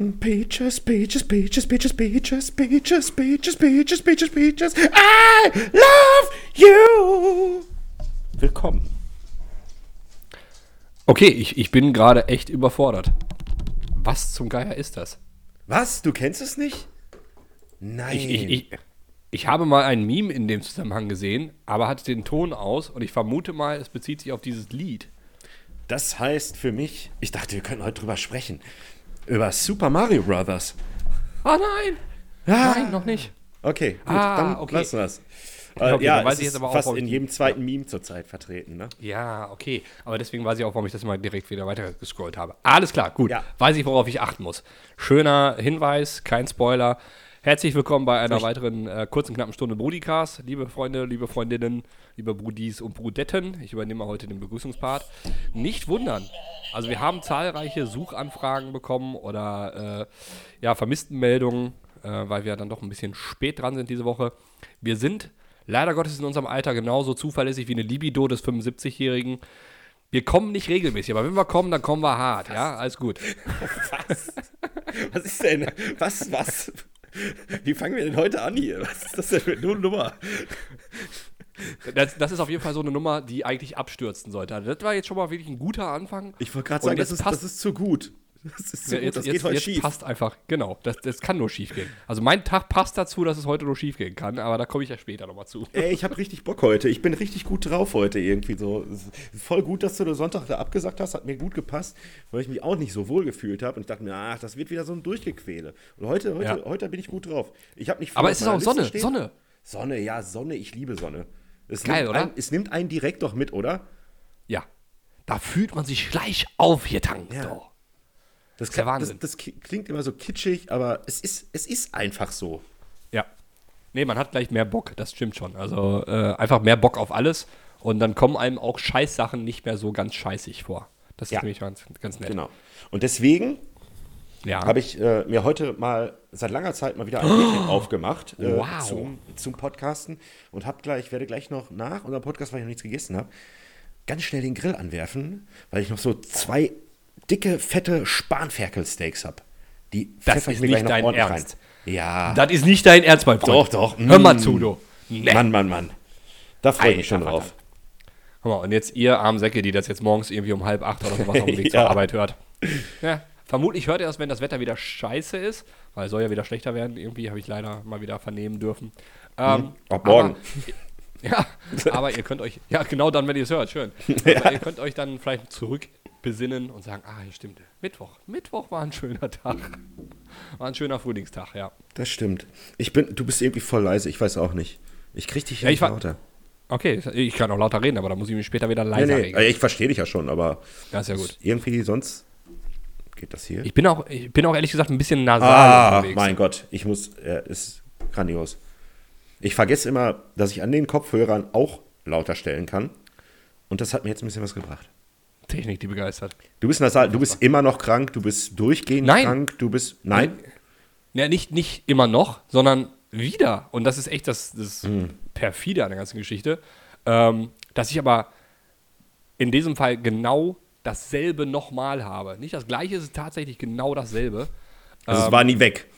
Peaches, Peaches, Peaches, Peaches, Peaches, Peaches, Peaches, Peaches, Peaches, Peaches, I love you. Willkommen. Okay, ich, ich bin gerade echt überfordert. Was zum Geier ist das? Was? Du kennst es nicht? Nein. Ich, ich, ich, ich habe mal ein Meme in dem Zusammenhang gesehen, aber hatte den Ton aus und ich vermute mal, es bezieht sich auf dieses Lied. Das heißt für mich, ich dachte, wir könnten heute drüber sprechen. Über Super Mario Brothers. Ah nein! Ah. Nein, noch nicht. Okay, gut, Ah, dann okay. lassen wir es. Okay, Äh, ja, es ist jetzt aber auch, fast warum in jedem zweiten Meme zurzeit vertreten, ne? Ja, okay. Aber deswegen weiß ich auch, warum ich das mal direkt wieder weiter gescrollt habe. Alles klar, gut. Ja. Weiß ich, worauf ich achten muss. Schöner Hinweis, kein Spoiler. Herzlich willkommen bei einer weiteren äh, kurzen, knappen Stunde Brudicast. Liebe Freunde, liebe Freundinnen, liebe Brudis und Brudetten. Ich übernehme heute den Begrüßungspart. Nicht wundern. Also wir haben zahlreiche Suchanfragen bekommen oder äh, ja, Vermisstenmeldungen, äh, weil wir dann doch ein bisschen spät dran sind diese Woche. Wir sind leider Gottes in unserem Alter genauso zuverlässig wie eine Libido des 75-Jährigen. Wir kommen nicht regelmäßig, aber wenn wir kommen, dann kommen wir hart. Ja, alles gut. Was? Was ist denn? Was, was? Wie fangen wir denn heute an hier? Was ist das denn für eine Nummer? Das, das ist auf jeden Fall so eine Nummer, die eigentlich abstürzen sollte. Also das war jetzt schon mal wirklich ein guter Anfang. Ich wollte gerade sagen, das ist, das ist zu gut. Das ist zu Ja, jetzt, das jetzt, geht heute jetzt schief. passt einfach, genau. Das, das kann nur schief gehen. Also mein Tag passt dazu, dass es heute nur schief gehen kann, aber da komme ich ja später nochmal zu. Ey, ich habe richtig Bock heute. Ich bin richtig gut drauf heute irgendwie so. Voll gut, dass du den Sonntag da abgesagt hast. Hat mir gut gepasst, weil ich mich auch nicht so wohl gefühlt habe. Und ich dachte mir, ach, das wird wieder so ein Durchgequäle. Und heute, heute, Ja. heute bin ich gut drauf. Ich habe nicht Aber auf es ist auch Sonne, stehen. Sonne. Sonne, ja, Sonne. Ich liebe Sonne. Es Geil, nimmt oder? Ein, es nimmt einen direkt doch mit, oder? Ja. Da fühlt man sich gleich aufgetankt. Ja. doch. Das, das, Wahnsinn. das klingt immer so kitschig, aber es ist, es ist einfach so. Ja. Nee, man hat gleich mehr Bock, das stimmt schon. Also äh, einfach mehr Bock auf alles und dann kommen einem auch Scheißsachen nicht mehr so ganz scheißig vor. Das ist Ja. nämlich ganz, ganz nett. Genau. Und deswegen Ja. habe ich äh, mir heute mal seit langer Zeit mal wieder ein Bierchen aufgemacht äh, Wow. zum, zum Podcasten und habe gleich, werde gleich noch nach unserem Podcast, weil ich noch nichts gegessen habe, ganz schnell den Grill anwerfen, weil ich noch so zwei dicke, fette Spanferkelsteaks habe. Die Das ist nicht dein Ernst. rein. Ja. Das ist nicht dein Ernst, mein Freund. Doch, doch. Hör mal Mm. zu, du. Nee. Mann, Mann, Mann. Da freue ich mich schon drauf. Guck mal, und jetzt ihr armen Säcke, die das jetzt morgens irgendwie um halb acht oder sowas auf dem Weg Ja. zur Arbeit hört. Ja, vermutlich hört ihr das, wenn das Wetter wieder scheiße ist, weil es soll ja wieder schlechter werden. Irgendwie habe ich leider mal wieder vernehmen dürfen. Ähm, Ab morgen. Aber, ja, aber ihr könnt euch, ja genau dann, wenn ihr es hört, schön. Aber ihr könnt euch dann vielleicht zurückbesinnen und sagen, ah, hier stimmt, Mittwoch. Mittwoch war ein schöner Tag. War ein schöner Frühlingstag, ja. Das stimmt. Ich bin, du bist irgendwie voll leise, ich weiß auch nicht. Ich krieg dich ja, Ja, nicht ich lauter. Okay, ich kann auch lauter reden, aber da muss ich mich später wieder Nee, leiser nee, regen. ich verstehe dich ja schon, aber Ja, ist ja gut. irgendwie sonst geht das hier. Ich bin auch, ich bin auch ehrlich gesagt ein bisschen nasal ah, unterwegs. mein Gott, ich muss, äh, ist grandios. Ich vergesse immer, dass ich an den Kopfhörern auch lauter stellen kann. Und das hat mir jetzt ein bisschen was gebracht. Technik, die begeistert. Du bist nasal, du bist immer noch krank, du bist durchgehend Nein. krank, du bist. Nein? Ja, nicht, nicht immer noch, sondern wieder. Und das ist echt das, das perfide an der ganzen Geschichte. Ähm, dass ich aber in diesem Fall genau dasselbe nochmal habe. Nicht das gleiche, es ist tatsächlich genau dasselbe. Also es war nie weg.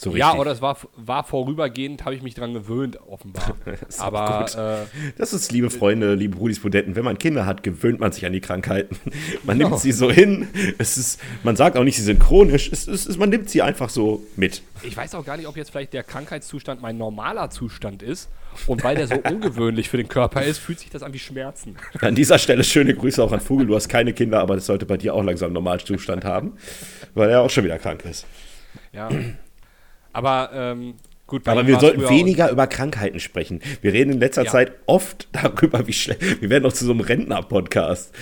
So. Ja, oder es war, war vorübergehend, habe ich mich dran gewöhnt, offenbar. auch aber äh, Das ist, liebe Freunde, liebe Brudis Budenten, wenn man Kinder hat, gewöhnt man sich an die Krankheiten. Man Genau. nimmt sie so hin. Es ist, man sagt auch nicht, sie sind chronisch. Es ist, man nimmt sie einfach so mit. ich weiß auch gar nicht, ob jetzt vielleicht der Krankheitszustand mein normaler Zustand ist. Und weil der so ungewöhnlich für den Körper ist, fühlt sich das an wie Schmerzen. An dieser Stelle schöne Grüße auch an Vogel. Du hast keine Kinder, aber das sollte bei dir auch langsam Normalzustand haben, weil er auch schon wieder krank ist. Ja. Aber ähm, gut, Aber wir sollten weniger über Krankheiten sprechen. Wir reden in letzter Ja. Zeit oft darüber, wie schlecht. Wir werden noch zu so einem Rentner-Podcast.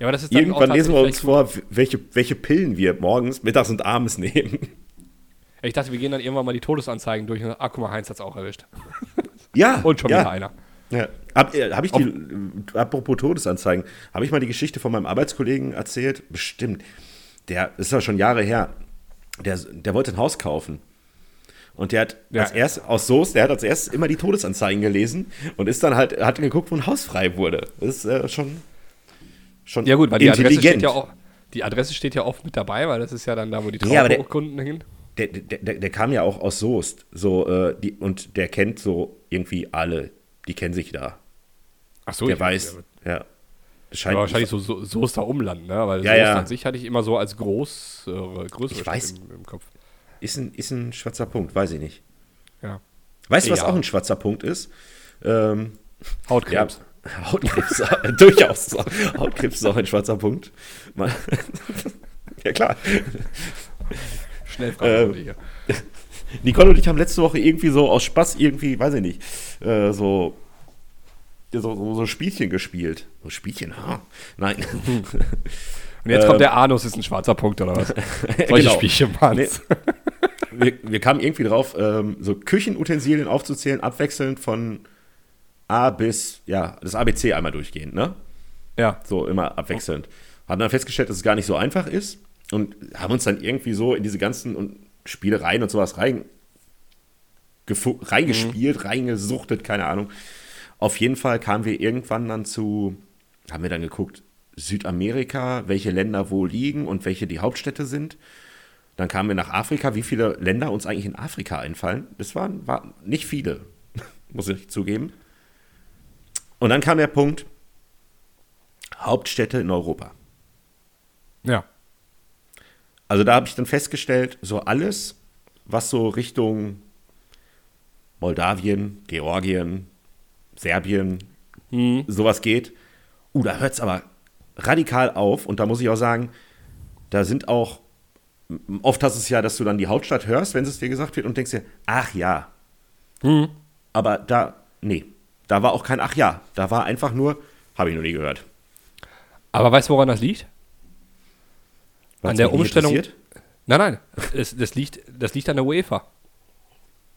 Ja, Irgendwann lesen wir uns vor, welche, welche Pillen wir morgens, mittags und abends nehmen. Ich dachte, wir gehen dann irgendwann mal die Todesanzeigen durch. Und, ah, guck mal, Heinz hat es auch erwischt. Ja. Und schon ja. wieder einer. Ja. Habe äh, hab ich die, äh, apropos Todesanzeigen, habe ich mal die Geschichte von meinem Arbeitskollegen erzählt? Bestimmt. Der das ist ja schon Jahre her. Der, der wollte ein Haus kaufen. Und der hat Ja. als erst aus Soos, der hat als erstes immer die Todesanzeigen gelesen und ist dann halt, hat geguckt, wo ein Haus frei wurde. Das ist äh, schon, schon Ja gut, weil die Adresse steht ja auch, Die Adresse steht ja oft mit dabei, weil das ist ja dann da, wo die Ja, der- Traubenkunden hin. Der, der, der, der kam ja auch aus Soest. So, äh, die, und der kennt so irgendwie alle. Die kennen sich da. Ach so, der ich- weiß. Ja. Ja, scheint wahrscheinlich so, so Soester Umland, ne? Weil Ja, Soest ja. an sich hatte ich immer so als groß, äh, größere Ich weiß. Im, im Kopf. Ist, ein, ist ein schwarzer Punkt, weiß ich nicht. Ja. Weißt du, was Ja. auch ein schwarzer Punkt ist? Ähm, ja, Hautkrebs. Hautkrebs, durchaus. Hautkrebs ist auch ein schwarzer Punkt. Ja, klar. Schnell Ähm, fragen wir hier. Nicole und ich haben letzte Woche irgendwie so aus Spaß irgendwie, weiß ich nicht, äh, so, so, so, so Spielchen gespielt. So Spielchen, ha? Nein. Und jetzt ähm, kommt der Anus, ist ein schwarzer Punkt oder was? Solche Genau. Spielchen waren's. Wir, wir kamen irgendwie drauf, ähm, so Küchenutensilien aufzuzählen, abwechselnd von A bis, ja, das ABC einmal durchgehend, ne? Ja. So immer abwechselnd. Haben dann festgestellt, dass es gar nicht so einfach ist und haben uns dann irgendwie so in diese ganzen Spielereien und sowas rein, reingespielt, reingesuchtet, keine Ahnung. Auf jeden Fall kamen wir irgendwann dann zu, haben wir dann geguckt, Südamerika, welche Länder wo liegen und welche die Hauptstädte sind. Dann kamen wir nach Afrika, wie viele Länder uns eigentlich in Afrika einfallen. Das waren, waren nicht viele, muss ich zugeben. Und dann kam der Punkt, Hauptstädte in Europa. Ja. Also da habe ich dann festgestellt, so alles, was so Richtung Moldawien, Georgien, Serbien, sowas geht, uh, da hört es aber radikal auf. Und da muss ich auch sagen, da sind auch, oft hast du es ja, dass du dann die Hauptstadt hörst, wenn es dir gesagt wird und denkst dir, ach ja. Aber da, nee, da war auch kein ach ja. Da war einfach nur, habe ich noch nie gehört. Aber weißt du, woran das liegt? Was An der Umstellung-? Nein, nein. Es, das, liegt, das liegt an der UEFA.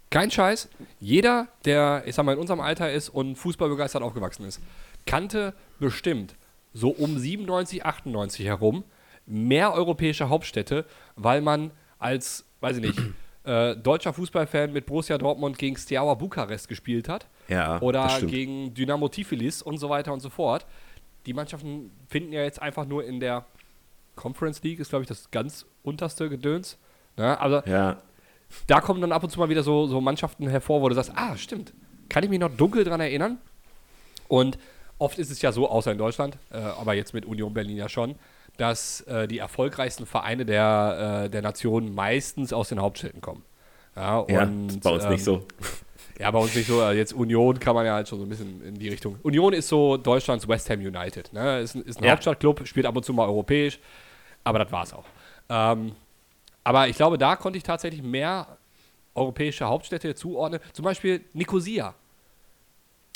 Kein Scheiß. Jeder, der, ich sag mal, in unserem Alter ist und fußballbegeistert aufgewachsen ist, kannte bestimmt so um 97, 98 herum mehr europäische Hauptstädte, weil man als, weiß ich nicht, äh, deutscher Fußballfan mit Borussia Dortmund gegen Steaua Bukarest gespielt hat. Ja, Oder gegen Dynamo Tiflis und so weiter und so fort. Die Mannschaften finden ja jetzt einfach nur in der Conference League, ist glaube ich das ganz unterste Gedöns. Ne? Also Ja, da kommen dann ab und zu mal wieder so, so Mannschaften hervor, wo du sagst, ah, stimmt, kann ich mich noch dunkel dran erinnern? Und oft ist es ja so, außer in Deutschland, äh, aber jetzt mit Union Berlin ja schon, dass äh, die erfolgreichsten Vereine der, äh, der Nation meistens aus den Hauptstädten kommen. Ja, ja und, ist bei uns ähm, nicht so. Ja, bei uns nicht so. äh, Jetzt Union kann man ja halt schon so ein bisschen in die Richtung. Union ist so Deutschlands West Ham United. Ne? Ist, ein- ist ein Ja. Hauptstadtclub, spielt ab und zu mal europäisch, aber das war's auch. Ähm, aber ich glaube, da konnte ich tatsächlich mehr europäische Hauptstädte zuordnen. Zum Beispiel Nicosia.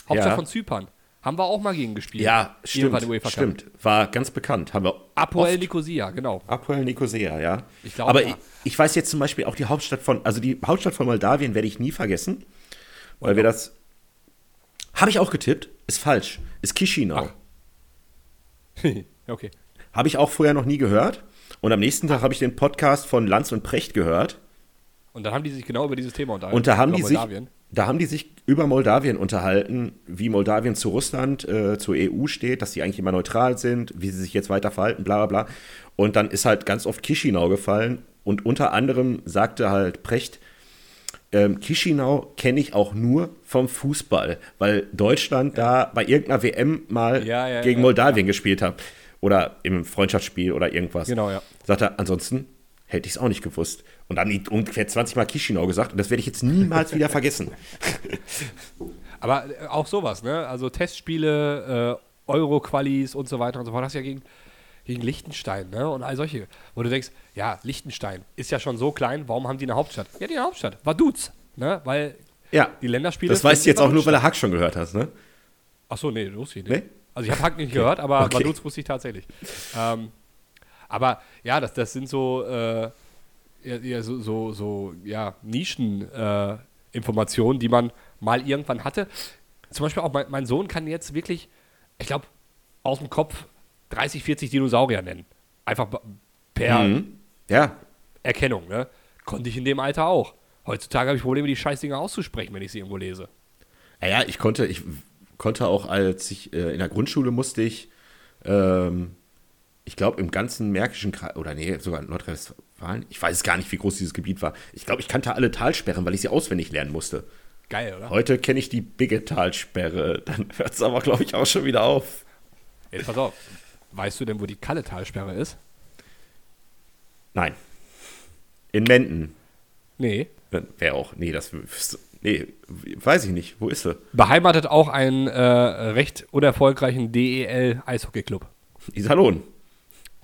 Hauptstadt Ja. von Zypern. Haben wir auch mal gegen gespielt. Ja, stimmt. Stimmt. War ganz bekannt. Haben wir Apoel Nicosia, genau. Apoel Nicosia, ja. Ich glaube, Aber ja. ich, ich weiß jetzt zum Beispiel auch die Hauptstadt von, also die Hauptstadt von Moldawien werde ich nie vergessen, weil wir das. Habe ich auch getippt, ist falsch. Ist Chisinau. Okay. Habe ich auch vorher noch nie gehört. Und am nächsten Tag habe ich den Podcast von Lanz und Precht gehört. Und dann haben die sich genau über dieses Thema unterhalten. Und da haben die sich, Moldawien. Da haben die sich über Moldawien unterhalten, wie Moldawien zu Russland, äh, zur EU steht, dass sie eigentlich immer neutral sind, wie sie sich jetzt weiter verhalten, bla bla bla. Und dann ist halt ganz oft Chisinau gefallen. Und unter anderem sagte halt Precht, ähm, Chisinau kenne ich auch nur vom Fußball, weil Deutschland da bei irgendeiner WM mal Ja, ja, gegen ja, Moldawien gespielt hat. Oder im Freundschaftsspiel oder irgendwas. Genau, ja. Sagt er, ansonsten hätte ich es auch nicht gewusst. Und dann ungefähr 20 Mal Chisinau gesagt und das werde ich jetzt niemals wieder vergessen. Aber äh, auch sowas, ne? Also Testspiele, äh, Euro-Qualis und so weiter und so fort. Das ist ja gegen, gegen Liechtenstein, ne? Und all solche. Wo du denkst, ja, Liechtenstein ist ja schon so klein, warum haben die eine Hauptstadt? Ja, die eine Hauptstadt. Vaduz, ne? Weil Ja, die Länderspiele. das weißt du jetzt auch nur, weil du Hack schon gehört hast, ne? statt. Ach so, nee, wusste ich nicht. Nee? Also ich habe Hack nicht gehört, aber Okay. Vaduz wusste ich tatsächlich. Ähm, aber ja, das, das sind so, äh, ja, so, so, so ja, Nischen-Informationen, äh, die man mal irgendwann hatte. Zum Beispiel auch mein, mein Sohn kann jetzt wirklich, ich glaube, aus dem Kopf 30, 40 Dinosaurier nennen. Einfach per Mhm. Ja, Erkennung, ne? Konnte ich in dem Alter auch. Heutzutage habe ich Probleme, die Scheißdinger auszusprechen, wenn ich sie irgendwo lese. Ja, ich konnte, ich konnte auch, als ich äh, in der Grundschule musste ich ähm, ich glaube, im ganzen Märkischen Kreis, oder nee, sogar in Nordrhein-Westfalen, ich weiß gar nicht, wie groß dieses Gebiet war. Ich glaube, ich kannte alle Talsperren, weil ich sie auswendig lernen musste. Geil, oder? Heute kenne ich die Bigge-Talsperre. Dann hört es aber, glaube ich, auch schon wieder auf. Jetzt pass auf. Weißt du denn, wo die Kalle-Talsperre ist? Nein. In Menden. Nee. Wer auch? Nee, das. Nee, weiß ich nicht. Wo ist sie? Beheimatet auch einen äh, recht unerfolgreichen DEL-Eishockey-Club. Iserlohn.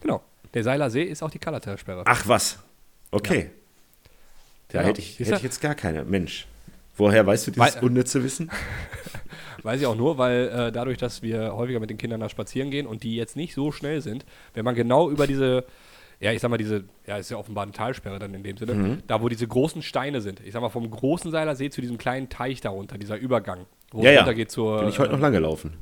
Genau. Der Seiler See ist auch die Kalle-Talsperre. Ach was. Okay. Da Ja, hätte, ich, hätte ich jetzt gar keine. Mensch. Woher weißt du dieses Weil- unnütze Wissen? Weiß ich auch nur, weil äh, dadurch, dass wir häufiger mit den Kindern da spazieren gehen und die jetzt nicht so schnell sind, wenn man genau über diese, ja, ich sag mal, diese, ja, ist ja offenbar eine Talsperre dann in dem Sinne, Mhm. da wo diese großen Steine sind, ich sag mal, vom großen Seiler See zu diesem kleinen Teich darunter, dieser Übergang, wo Ja, es ja. runtergeht zur. Bin ich heute äh, noch lang gelaufen.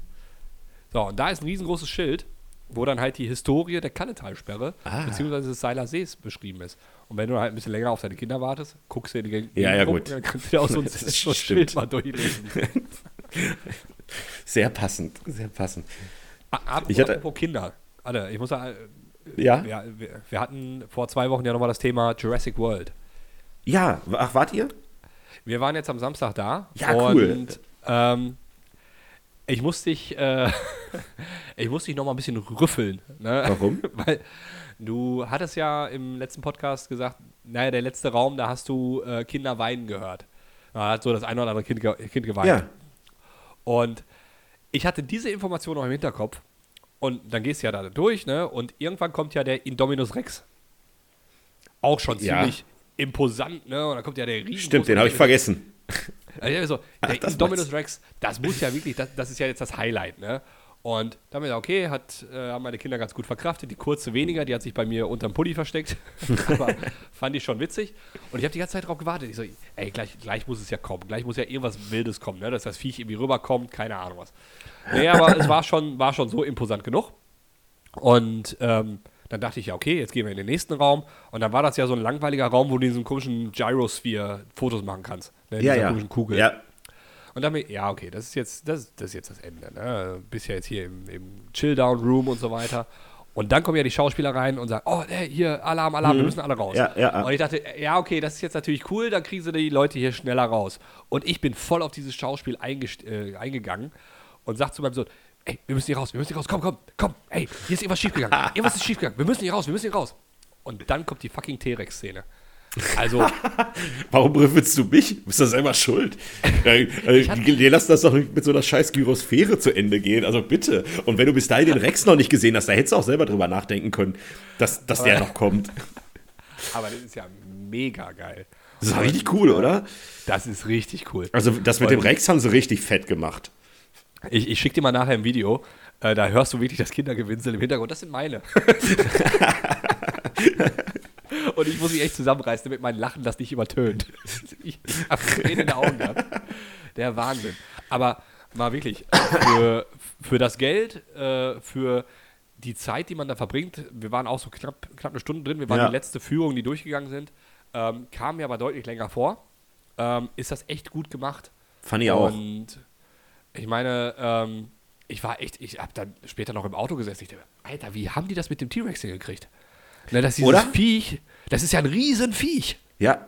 So, und da ist ein riesengroßes Schild, wo dann halt die Historie der Kalletalsperre Ah. beziehungsweise des Seiler Sees beschrieben ist. Und wenn du halt ein bisschen länger auf deine Kinder wartest, guckst du in die Ja, ja, gut. dann kannst du dir auch so ein, so. Schild mal durchlesen. Sehr passend, sehr passend. Apropos, Ich hatte- apropos Kinder. Alter, ich muss sagen, Ja? ja, wir, wir hatten vor zwei Wochen ja nochmal das Thema Jurassic World. Ja, ach, wart ihr? Wir waren jetzt am Samstag da. Ja, und, cool. Ähm, ich musste dich, äh, ich musste dich noch mal ein bisschen rüffeln. Ne? Warum? Weil du hattest ja im letzten Podcast gesagt, naja, der letzte Raum, da hast du äh, Kinder weinen gehört. Da hat so das eine oder andere Kind, ge kind geweint. Ja. Und ich hatte diese Information noch im Hinterkopf. Und dann gehst du ja da durch, ne? Und irgendwann kommt ja der Indominus Rex. Auch schon Ja. ziemlich imposant, ne? Und dann kommt ja der riesen Stimmt, den habe ich vergessen. Also Ach, das meinst Rex, das muss ja wirklich, das, das ist ja jetzt das Highlight, ne? Und da haben wir gesagt, okay, hat, äh, haben meine Kinder ganz gut verkraftet. Die kurze weniger, die hat sich bei mir unterm Pulli versteckt. Aber fand ich schon witzig. Und ich habe die ganze Zeit drauf gewartet. Ich so, ey, gleich, gleich muss es ja kommen. Gleich muss ja irgendwas Wildes kommen, ne? Dass das Viech irgendwie rüberkommt, keine Ahnung was. Nee, aber es war schon, war schon so imposant genug. Und ähm, dann dachte ich, ja, okay, jetzt gehen wir in den nächsten Raum. Und dann war das ja so ein langweiliger Raum, wo du in diesem komischen Gyrosphere Fotos machen kannst. Ne, Ja, dieser ja. Kugel. Ja, Und ich, ja, okay, das ist jetzt das, das, ist jetzt das Ende. Ne? Bist ja jetzt hier im, im Chill-Down-Room und so weiter. Und dann kommen ja die Schauspieler rein und sagen, oh, ey, hier, Alarm, Alarm, wir müssen alle raus. Mhm. Ja, ja. Und ich dachte, ja, okay, das ist jetzt natürlich cool, dann kriegen sie die Leute hier schneller raus. Und ich bin voll auf dieses Schauspiel äh, eingegangen und sag zu meinem Sohn, ey, wir müssen hier raus, wir müssen hier raus, komm, komm, komm, ey, hier ist irgendwas schiefgegangen, irgendwas ist schiefgegangen, wir müssen hier raus, wir müssen hier raus. Und dann kommt die fucking T-Rex-Szene. Also, Warum rüffelst du mich? Du bist doch selber schuld. Äh, Dir lassen das doch nicht mit so einer scheiß Gyrosphäre zu Ende gehen. Also bitte. Und wenn du bis dahin den Rex noch nicht gesehen hast, da hättest du auch selber drüber nachdenken können, dass, dass der noch kommt. aber das ist ja mega geil. Das ist richtig cool, oder? Das ist richtig cool. Also das mit dem Rex haben sie richtig fett gemacht. Ich, ich schicke dir mal nachher ein Video. Äh, da hörst du wirklich das Kindergewinsel im Hintergrund. Das sind meine. Und ich muss mich echt zusammenreißen, damit mein Lachen das nicht übertönt. Ich, habe Tränen in den Augen gehabt. Der Wahnsinn. Aber mal wirklich, für, für das Geld, äh, für die Zeit, die man da verbringt, wir waren auch so knapp, knapp eine Stunde drin, wir waren Ja. die letzte Führung, die durchgegangen sind, ähm, kam mir aber deutlich länger vor. Ähm, ist das echt gut gemacht. Fand ich auch. Und ich meine, ähm, ich war echt, ich habe dann später noch im Auto gesessen. Ich dachte, Alter, wie haben die das mit dem T-Rex hingekriegt? Ne, dass dieses Oder? Viech, das ist ja ein Riesenviech. Ja.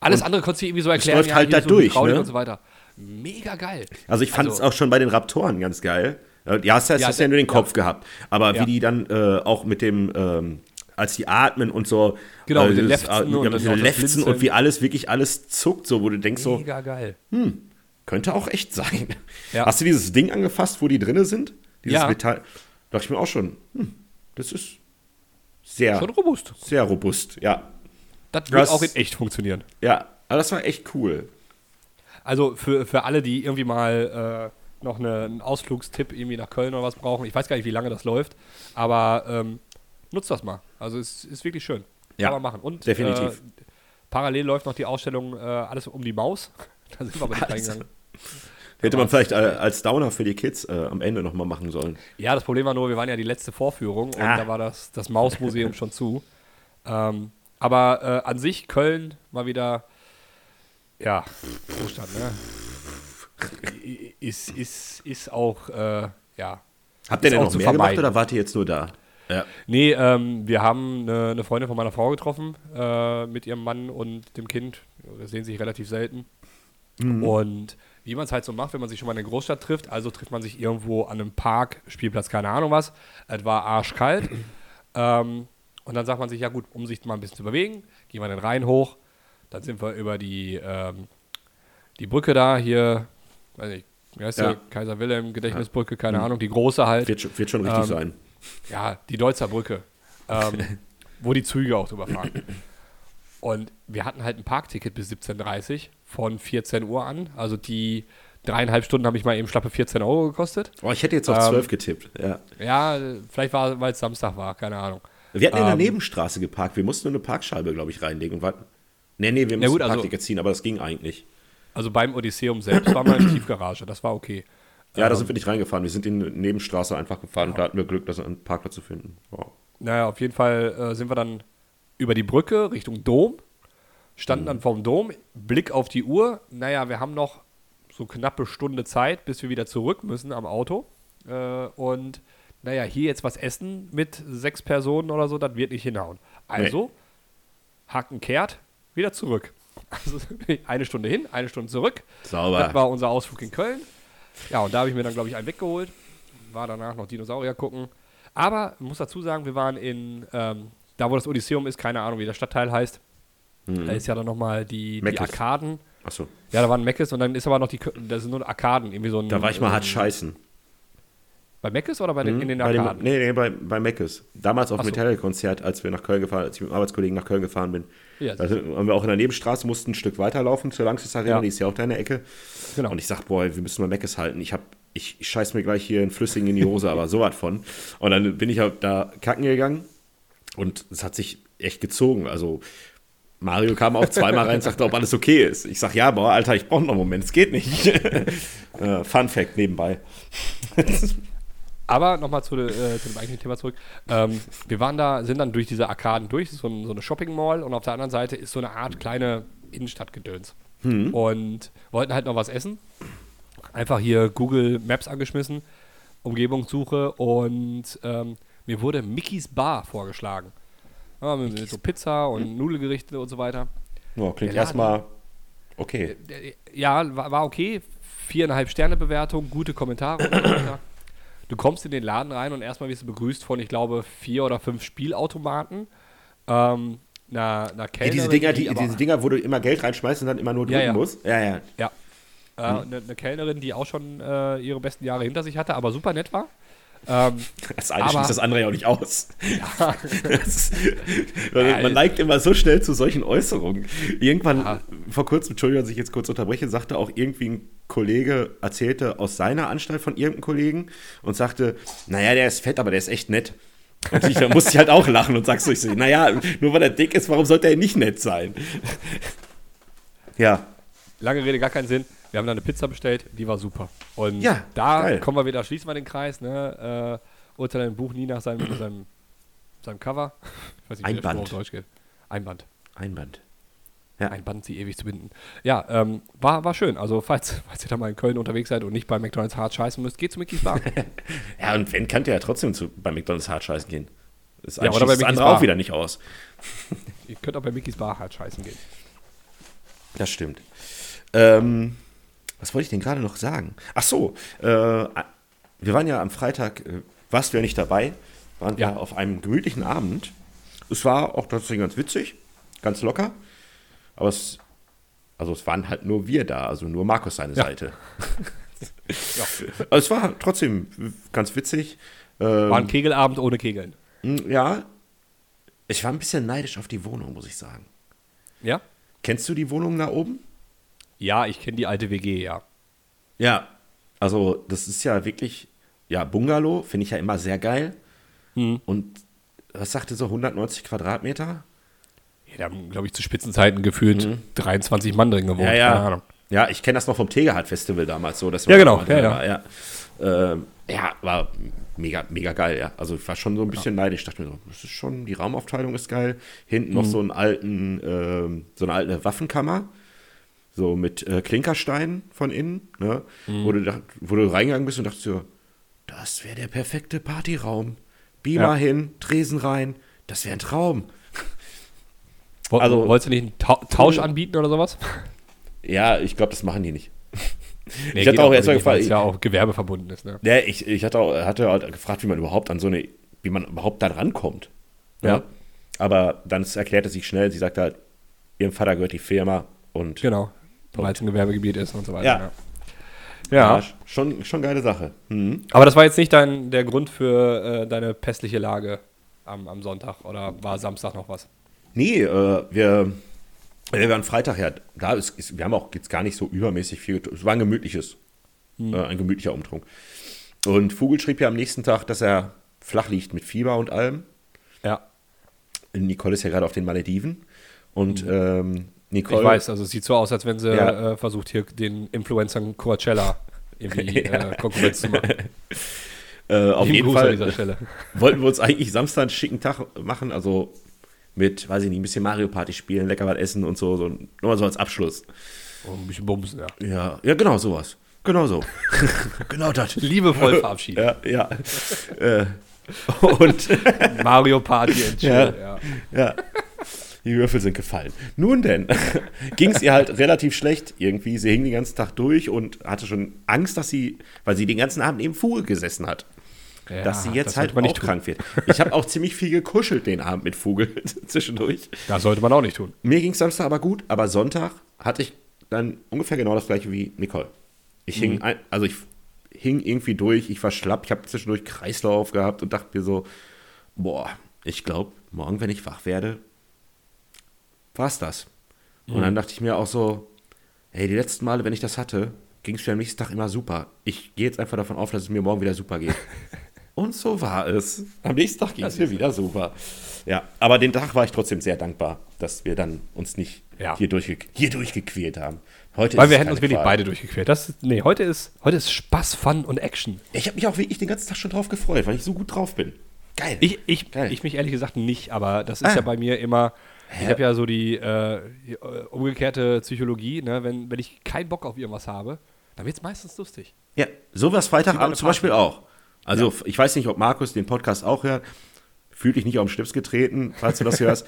Alles Und andere konntest du irgendwie so erklären. läuft halt hier da so durch, ne? Und so weiter. Mega geil. Also ich fand es Also- auch schon bei den Raptoren ganz geil. Ja, hast, Ja, hast ja nur den ja. Kopf gehabt. Aber Ja. wie die dann äh, auch mit dem, ähm, als die atmen und so. Genau, äh, mit den das- Lefzen äh, und ja, dann mit den das Lefzen und wie alles, wirklich alles zuckt, so, wo du denkst so, Mega geil. könnte auch echt sein. Ja. Hast du dieses Ding angefasst, wo die drinne sind? Dieses Ja. Metall. Dachte ich mir auch schon, hm, das ist sehr, Schon robust. sehr robust. Ja, Das wird Das- auch in echt funktionieren. ja, aber das war echt cool. Also für, für alle, die irgendwie mal äh, noch eine, einen Ausflugstipp irgendwie nach Köln oder was brauchen, ich weiß gar nicht, wie lange das läuft, aber ähm, nutzt das mal. Also es ist wirklich schön. Ja, Kann man machen. Und definitiv. Äh, parallel läuft noch die Ausstellung äh, Alles um die Maus. Da sind wir aber nicht Alles. reingegangen. Hätte man vielleicht äh, als Downer für die Kids äh, am Ende nochmal machen sollen. Ja, das Problem war nur, wir waren ja die letzte Vorführung und Ah. da war das, das Mausmuseum schon zu. Ähm, aber äh, an sich Köln mal wieder, ja, Zustand, ne? Ist, ist, ist auch, äh, ja. Habt ihr denn auch noch zu mehr gemacht vermeiden. oder wart ihr jetzt nur da? Ja. Nee, ähm, wir haben eine, eine Freundin von meiner Frau getroffen, äh, mit ihrem Mann und dem Kind. Wir sehen sich relativ selten. Und wie man es halt so macht, wenn man sich schon mal in der Großstadt trifft, also trifft man sich irgendwo an einem Park, Spielplatz, keine Ahnung was. Es war arschkalt. ähm, und dann sagt man sich, ja gut, um sich mal ein bisschen zu bewegen, gehen wir den Rhein hoch. Dann sind wir über die, ähm, die Brücke da, hier, weiß nicht, wie heißt Ja. die? Kaiser Wilhelm, Gedächtnisbrücke, keine Ahnung, die große halt. Wird, schon- wird schon richtig Ähm, sein. Ja, die Deutzer Brücke, ähm, wo die Züge auch drüber fahren. Und wir hatten halt ein Parkticket bis 17.30 Uhr von 14 Uhr an. Also die dreieinhalb Stunden habe ich mal eben schlappe 14 Euro gekostet. Oh, ich hätte jetzt auf ähm, 12 getippt. Ja. Ja, vielleicht war weil es Samstag war, keine Ahnung. Wir hatten in der ähm, Nebenstraße geparkt. Wir mussten nur eine Parkscheibe, glaube ich, reinlegen. Und warten. Nee, nee, wir Ja, mussten gut, also- Parkticket ziehen, aber das ging eigentlich. Also beim Odysseum selbst war mal eine Tiefgarage, das war okay. Ja, da sind wir nicht reingefahren. Wir sind in die Nebenstraße einfach gefahren und da hatten wir Glück, das einen Parkplatz zu finden. Wow. Naja, auf jeden Fall äh, sind wir dann über die Brücke Richtung Dom, standen dann vorm Dom, Blick auf die Uhr. Naja, wir haben noch so knappe Stunde Zeit, bis wir wieder zurück müssen am Auto. Äh, und naja, hier jetzt was essen mit sechs Personen oder so, das wird nicht hinhauen. Also, Haken kehrt, wieder zurück. Also eine Stunde hin, eine Stunde zurück. Sauber. Das war unser Ausflug in Köln. Ja, und da habe ich mir dann, glaube ich, einen weggeholt. War danach noch Dinosaurier gucken. Aber muss dazu sagen, wir waren in, ähm, da wo das Odysseum ist, keine Ahnung, wie der Stadtteil heißt. Da ist ja dann nochmal die, die. Arkaden. Achso. Ja, da waren Meckes und dann ist aber noch die, das sind nur Arkaden, irgendwie so ein. Da war ich mal hart ähm, scheißen. Bei Meckes oder bei den, in den bei dem, Arkaden? nee, nee, bei, bei Meckes. Damals auf dem so. Metallica-Konzert, als wir nach Köln gefahren, als ich mit dem Arbeitskollegen nach Köln gefahren bin. Ja, Da sind- waren wir auch in der Nebenstraße, mussten ein Stück weiterlaufen zur Langsys Arena, Ja. die ist ja auch da in der Ecke. Genau. Und ich sag, boah, wir müssen mal Meckes halten. Ich hab, ich, ich scheiß mir gleich hier in Flüssigen in die Hose, aber so was von. Und dann bin ich halt da kacken gegangen und es hat sich echt gezogen. Also Mario kam auch zweimal rein und sagte, ob alles okay ist. Ich sag, ja, boah, Alter, ich brauche noch einen Moment, es geht nicht. äh, Fun Fact nebenbei. Aber nochmal zu, äh, zu dem eigentlichen Thema zurück. Ähm, wir waren da, sind dann durch diese Arkaden durch, so, ein, so eine Shopping Mall und auf der anderen Seite ist so eine Art kleine Innenstadtgedöns. Und wollten halt noch was essen. Einfach hier Google Maps angeschmissen, Umgebungssuche und ähm, mir wurde Mickey's Bar vorgeschlagen. Ja, mit, mit so Pizza und Nudelgerichte und so weiter. Ja, klingt erstmal okay. Ja, war, war okay. Viereinhalb Sterne Bewertung, gute Kommentare und so weiter. Du kommst in den Laden rein und erstmal wirst du begrüßt von, ich glaube, vier oder fünf Spielautomaten. Ähm, einer Ja, Kellnerin, diese Dinger, die, aber- diese Dinger, wo du immer Geld reinschmeißt und dann immer nur Ja, drücken ja. musst. Ja, ja. Ja. Äh, eine, eine Kellnerin, die auch schon äh, ihre besten Jahre hinter sich hatte, aber super nett war. Ähm, Das eine Aber- schließt das andere ja auch nicht aus. Das, man, man neigt immer so schnell zu solchen Äußerungen. Irgendwann, Ja. vor kurzem, Entschuldigung, dass ich jetzt kurz unterbreche, sagte auch irgendwie ein Kollege, erzählte aus seiner Anstalt von irgendeinem Kollegen und sagte, naja, der ist fett, aber der ist echt nett. Und ich, da musste ich halt auch lachen und sagst so, ich so, naja, nur weil er dick ist, warum sollte er nicht nett sein? Ja, lange Rede, gar keinen Sinn. Wir haben da eine Pizza bestellt, die war super. Und Ja, da geil. kommen wir wieder, schließen wir den Kreis, ne? Äh, urteile ein Buch nie nach seinem, seinem, seinem Cover. Ich weiß nicht, wie Einband. auf Deutsch geht. Einband. Einband. Ein Band, sie ewig zu binden. Ja, ähm, war, war schön. Also, falls, falls ihr da mal in Köln unterwegs seid und nicht bei McDonalds hart scheißen müsst, geht zu Mickey's Bar. Ja, und wenn, kann der ja trotzdem zu, bei McDonalds hart scheißen gehen. Das Ja, oder bei das andere auch Bar. wieder nicht aus. ihr könnt auch bei Mickey's Bar hart scheißen gehen. Das stimmt. Ähm, was wollte ich denn gerade noch sagen? Ach so, äh, wir waren ja am Freitag, äh, warst du ja nicht dabei, waren wir Ja. auf einem gemütlichen Abend. Es war auch tatsächlich ganz witzig, ganz locker, aber es, also es waren halt nur wir da, also nur Markus seine Ja. Seite. Ja. Aber es war trotzdem ganz witzig. Ähm, War ein Kegelabend ohne Kegeln. ja, ich war ein bisschen neidisch auf die Wohnung, muss ich sagen. Ja? Kennst du die Wohnung da oben? Ja, ich kenne die alte WG, ja. Ja, also das ist ja wirklich, ja, Bungalow finde ich ja immer sehr geil. Hm. Und was sagte so 190 Quadratmeter? Ja, da haben, glaube ich, zu Spitzenzeiten gefühlt 23 Mann drin gewohnt. Mhm. ja, ja. Ja, ich kenne das noch vom Tegehard Festival damals so. Dass Ja, genau, ja, ja. War, ja. Ähm, ja, war mega, mega geil, ja. Also ich war schon so ein bisschen neidisch. Ich dachte mir so, das ist schon, die Raumaufteilung ist geil. Hinten Mhm. noch so einen alten, ähm, so eine alte Waffenkammer. So mit äh, Klinkersteinen von innen, ne? Mhm. Wo, du, dacht- wo du reingegangen bist und dachtest so, das wäre der perfekte Partyraum. Beamer Ja. hin, Tresen rein. Das wäre ein Traum. Also- wolltest du nicht einen Tau Tausch anbieten oder sowas? Ja, ich glaube, das machen die nicht. Nee, Ich hatte auch erst mal nicht, weil gefragt, ja auch gewerbeverbunden ist. Ne? Ja, ich, ich hatte, auch, hatte halt gefragt, wie man überhaupt an so eine, wie man überhaupt da rankommt. Ja. Ja. Aber dann erklärte sich schnell, sie sagte halt, ihrem Vater gehört die Firma und Genau. Weil es ein Gewerbegebiet ist und so weiter. Ja. Ja. ja. schon, schon geile Sache. Mhm. Aber das war jetzt nicht dein, der Grund für äh, deine pässliche Lage am, am Sonntag oder war Samstag noch was? Nee, äh, wir, wir waren Freitag ja, da ist, ist wir haben auch jetzt gar nicht so übermäßig viel, getrunken. es war ein gemütliches, äh, ein gemütlicher Umtrunk. Und Vogel schrieb ja am nächsten Tag, dass er flach liegt mit Fieber und allem. Ja. Nicole ist ja gerade auf den Malediven und ähm, Nicole Ich weiß, also es sieht so aus, als wenn sie Ja. äh, versucht, hier den Influencern Coachella irgendwie Ja. äh, Konkurrenz zu machen. Äh, auf jeden Fall an dieser Stelle. wollten wir uns eigentlich Samstag einen schicken Tag machen, also mit, weiß ich nicht, ein bisschen Mario Party spielen, lecker was essen und so, so nur mal so als Abschluss. Oh, ein bisschen bumsen, ja. Ja, ja, genau sowas. Genau so. genau das. Liebevoll verabschieden. Ja, ja. äh, und Mario Party Chill, Ja. ja. ja, die Würfel sind gefallen. Nun denn, ging es ihr halt relativ schlecht irgendwie. Sie hing den ganzen Tag durch und hatte schon Angst, dass sie, weil sie den ganzen Abend neben Vogel gesessen hat. Ja, dass sie jetzt das halt auch nicht tun. krank wird. Ich habe auch ziemlich viel gekuschelt den Abend mit Vogel zwischendurch. Das sollte man auch nicht tun. Mir ging es Samstag aber gut, aber Sonntag hatte ich dann ungefähr genau das gleiche wie Nicole. Ich Mhm. hing, ein, also ich hing irgendwie durch, ich war schlapp, ich habe zwischendurch Kreislauf gehabt und dachte mir so, boah, ich glaube, morgen, wenn ich wach werde, war's das. Mhm. Und dann dachte ich mir auch so, hey, die letzten Male, wenn ich das hatte, ging es mir am nächsten Tag immer super. Ich gehe jetzt einfach davon auf, dass es mir morgen wieder super geht. Und so war es. Am nächsten Tag ging es mir wieder super. Ja, aber den Tag war ich trotzdem sehr dankbar, dass wir dann uns nicht Ja. hier, durchge hier durchgequält haben. Heute Weil wir es hätten uns wirklich beide durchgequält. Das nee, heute ist, heute ist Spaß, Fun und Action. Ich habe mich auch wirklich den ganzen Tag schon drauf gefreut, weil ich so gut drauf bin. Geil. Ich, ich, Geil. ich mich ehrlich gesagt nicht, aber das ist Ah. ja bei mir immer, ich habe ja so die, äh, die äh, umgekehrte Psychologie, ne? wenn, wenn ich keinen Bock auf irgendwas habe, dann wird es meistens lustig. Ja, sowas Freitagabend zum Beispiel auch. Also ich weiß nicht, ob Markus den Podcast auch hört. Fühl dich nicht auf den Schlips getreten, falls du das hörst.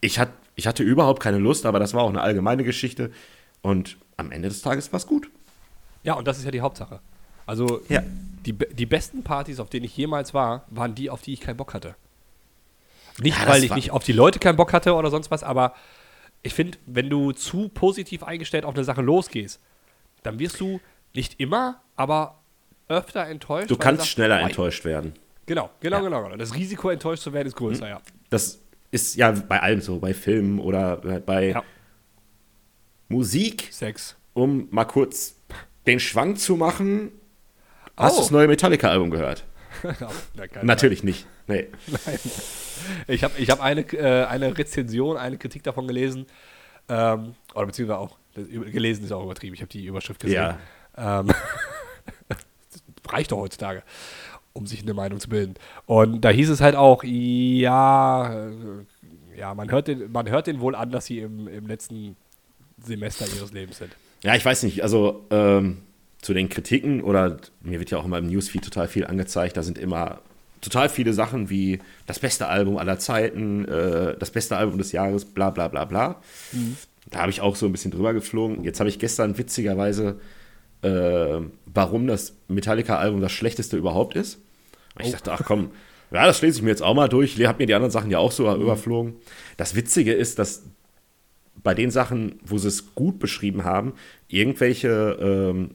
Ich, hat, ich hatte überhaupt keine Lust, aber das war auch eine allgemeine Geschichte. Und am Ende des Tages war es gut. Ja, und das ist ja die Hauptsache. Also Ja. die, die besten Partys, auf denen ich jemals war, waren die, auf die ich keinen Bock hatte. Nicht, Ja, weil ich nicht auf die Leute keinen Bock hatte oder sonst was, aber ich finde, wenn du zu positiv eingestellt auf eine Sache losgehst, dann wirst du nicht immer, aber öfter enttäuscht. Du kannst sagst, schneller "Oh, enttäuscht werden. Genau, genau, Ja. genau, genau. Das Risiko, enttäuscht zu werden, ist größer, ja. Das ist ja bei allem so, bei Filmen oder bei ja. Musik, Sex. um mal kurz den Schwank zu machen. Hast Oh. du das neue Metallica-Album gehört? Natürlich nicht. Nee. Ich habe ich hab eine, äh, eine Rezension, eine Kritik davon gelesen. Ähm, oder beziehungsweise auch, gelesen ist auch übertrieben. Ich habe die Überschrift gesehen. Ja. Ähm, reicht doch heutzutage, um sich eine Meinung zu bilden. Und da hieß es halt auch, ja, äh, ja man, hört den, man hört den wohl an, dass sie im, im letzten Semester ihres Lebens sind. Ja, ich weiß nicht, also ähm, zu den Kritiken oder mir wird ja auch immer im Newsfeed total viel angezeigt, da sind immer total viele Sachen wie das beste Album aller Zeiten, äh, das beste Album des Jahres, bla bla bla bla. Da habe ich auch so ein bisschen drüber geflogen. Jetzt habe ich gestern witzigerweise, äh, warum das Metallica-Album das schlechteste überhaupt ist. Und ich dachte, ach komm, ja, das lese ich mir jetzt auch mal durch. Ich habe mir die anderen Sachen ja auch so überflogen. Das Witzige ist, dass bei den Sachen, wo sie es gut beschrieben haben, irgendwelche ähm,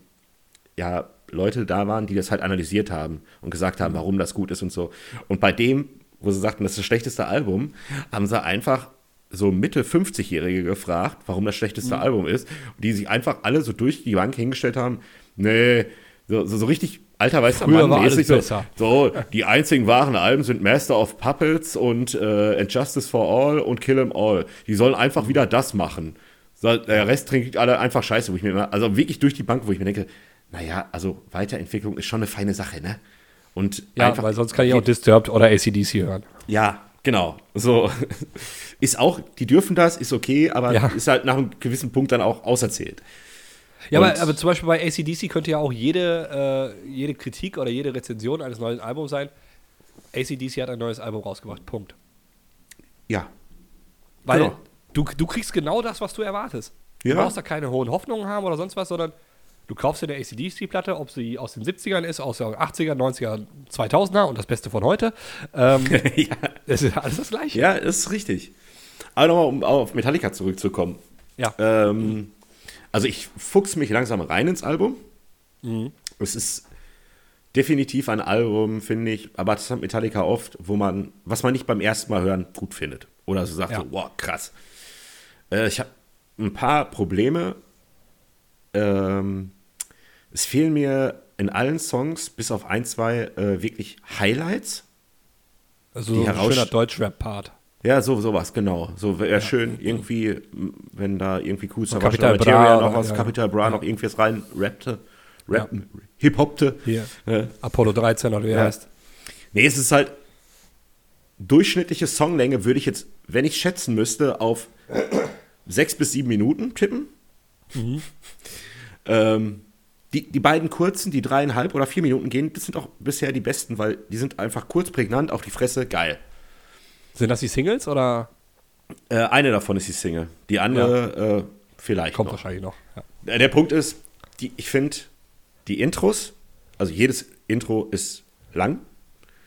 ja, Leute da waren, die das halt analysiert haben und gesagt haben, warum das gut ist und so. Und bei dem, wo sie sagten, das ist das schlechteste Album, haben sie einfach so Mitte 50-Jährige gefragt, warum das schlechteste Album ist, die sich einfach alle so durch die Bank hingestellt haben, nee, so, so, so richtig alter weißer Früher Mann war alles so, besser. so, die einzigen wahren Alben sind Master of Puppets und äh, And Justice for All und Kill 'Em All. Die sollen einfach wieder das machen. So, der Rest trinkt alle einfach Scheiße, wo ich mir immer, also wirklich durch die Bank, wo ich mir denke, naja, also Weiterentwicklung ist schon eine feine Sache, ne? Und Ja, einfach, weil sonst kann ich auch Disturbed oder ACDC hören. ja, genau. So ist auch, die dürfen das, ist okay, aber Ja. ist halt nach einem gewissen Punkt dann auch auserzählt. Ja, aber, aber zum Beispiel bei ACDC könnte ja auch jede, äh, jede Kritik oder jede Rezension eines neuen Albums sein. ACDC hat ein neues Album rausgebracht. Punkt. Ja. Weil Genau. du, du kriegst genau das, was du erwartest. Ja. Du brauchst da keine hohen Hoffnungen haben oder sonst was, sondern du kaufst dir eine ACDC-Platte, ob sie aus den 70ern ist, aus den 80er, 90er, 2000er und das Beste von heute. Ähm, ja. es ist alles das Gleiche. Ja, ist richtig. Aber nochmal, um auf Metallica zurückzukommen. Ja. Ähm, also ich fuchs mich langsam rein ins Album. Mhm. Es ist definitiv ein Album, finde ich, aber das hat Metallica oft, wo man, was man nicht beim ersten Mal hören gut findet. Oder so sagt Ja. so, wow, krass. Äh, ich habe ein paar Probleme. Ähm, es fehlen mir in allen Songs, bis auf ein, zwei, äh, wirklich Highlights. Also so ein schöner Deutsch-Rap-Part. Ja, so sowas, genau. So wäre schön irgendwie, wenn da irgendwie cool Savage Capital Material Bra noch was, ja. Capital Bra noch irgendwie was rein rappte, rappen, hip-hopte. Hier. Ja. Apollo 13 oder wie er Ja. heißt. Nee, es ist halt durchschnittliche Songlänge würde ich jetzt, wenn ich schätzen müsste, auf sechs bis sieben Minuten tippen. Mhm. Ähm, die, die beiden kurzen, die dreieinhalb oder vier Minuten gehen, das sind auch bisher die besten, weil die sind einfach kurz, prägnant, auf die Fresse, geil. Sind das die Singles oder Äh, eine davon ist die Single. Die andere äh, vielleicht kommt noch. wahrscheinlich noch? Ja. Äh, Der Punkt ist, die, ich finde, die Intros, also jedes Intro ist lang,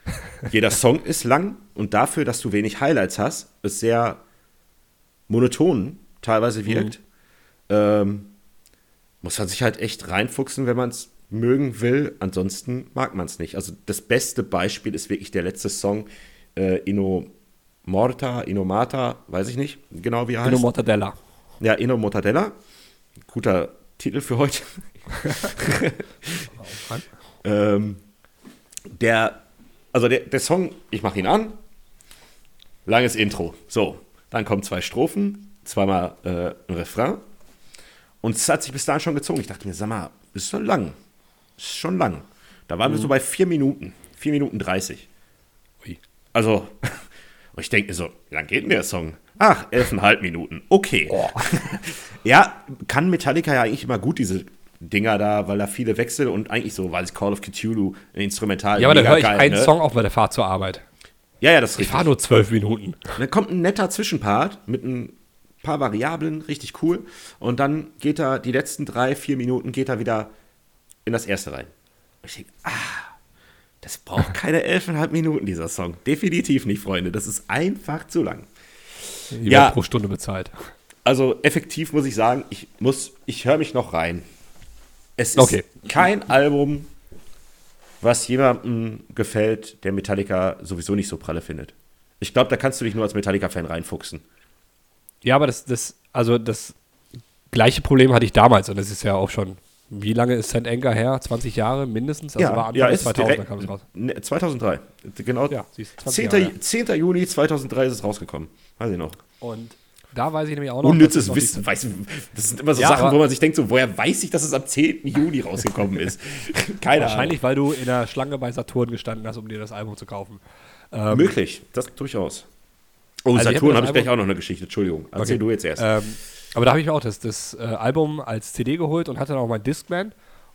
jeder Song ist lang und dafür, dass du wenig Highlights hast, es sehr monoton teilweise wirkt, ähm, muss man sich halt echt reinfuchsen, wenn man es mögen will. Ansonsten mag man es nicht. Also das beste Beispiel ist wirklich der letzte Song, äh, Inno Morta, Inno Mata, weiß ich nicht genau, wie er heißt. Inno Mortadella. Ja, Inno Mortadella. Guter Titel für heute. ähm, der, also der, der Song, ich mache ihn an. Langes Intro. So, dann kommen zwei Strophen, zweimal äh, ein Refrain. Und es hat sich bis dahin schon gezogen. Ich dachte mir, sag mal, ist schon lang. Ist schon lang. Da waren wir so bei vier Minuten. Vier Minuten dreißig. Ui. Also, und ich denke mir so, wie lang geht denn der Song? Ach, elfeinhalb Minuten. Okay. ja, kann Metallica ja eigentlich immer gut, diese Dinger da, weil da viele Wechsel und eigentlich so, weil es Call of Cthulhu, ein Instrumental. Ja, aber dann mega höre ich geil, einen ne? Song auch bei der Fahrt zur Arbeit. Ja, ja, das ist Ich fahre nur zwölf Minuten. Dann kommt ein netter Zwischenpart mit ein paar Variablen, richtig cool. Und dann geht er die letzten drei, vier Minuten geht er wieder in das erste rein. Und ich denke, ah, das braucht keine elfeinhalb Minuten, dieser Song. Definitiv nicht, Freunde. Das ist einfach zu lang. Die Ja. pro Stunde bezahlt. Also effektiv muss ich sagen, ich muss, ich höre mich noch rein. Es ist Okay. kein Album, was jemandem gefällt, der Metallica sowieso nicht so pralle findet. Ich glaube, da kannst du dich nur als Metallica-Fan reinfuchsen. Ja, aber das, das, also das gleiche Problem hatte ich damals und das ist ja auch schon, wie lange ist St. Anger her? 20 Jahre mindestens? Also war Anfang ja, ist 2000 direkt, kam es raus. Ne, 2003. Genau. Ja, siehst du, 20 10. Jahre, ja. 10. Juni 2003 ist es rausgekommen. Weiß ich noch. Und da weiß ich nämlich auch noch. Unnützes Wissen. Weiß, das sind immer so Ja, Sachen, wo man sich denkt, so, woher weiß ich, dass es am 10. Juni rausgekommen ist? Keine Wahrscheinlich, weil du in der Schlange bei Saturn gestanden hast, um dir das Album zu kaufen. Ahnung. Möglich, das durchaus. Oh, Also Saturn habe ich gleich auch noch eine Geschichte. Entschuldigung. Erzähl Okay. du jetzt erst. Ähm, aber da habe ich mir auch das, das äh, Album als CD geholt und hatte dann auch mein Discman.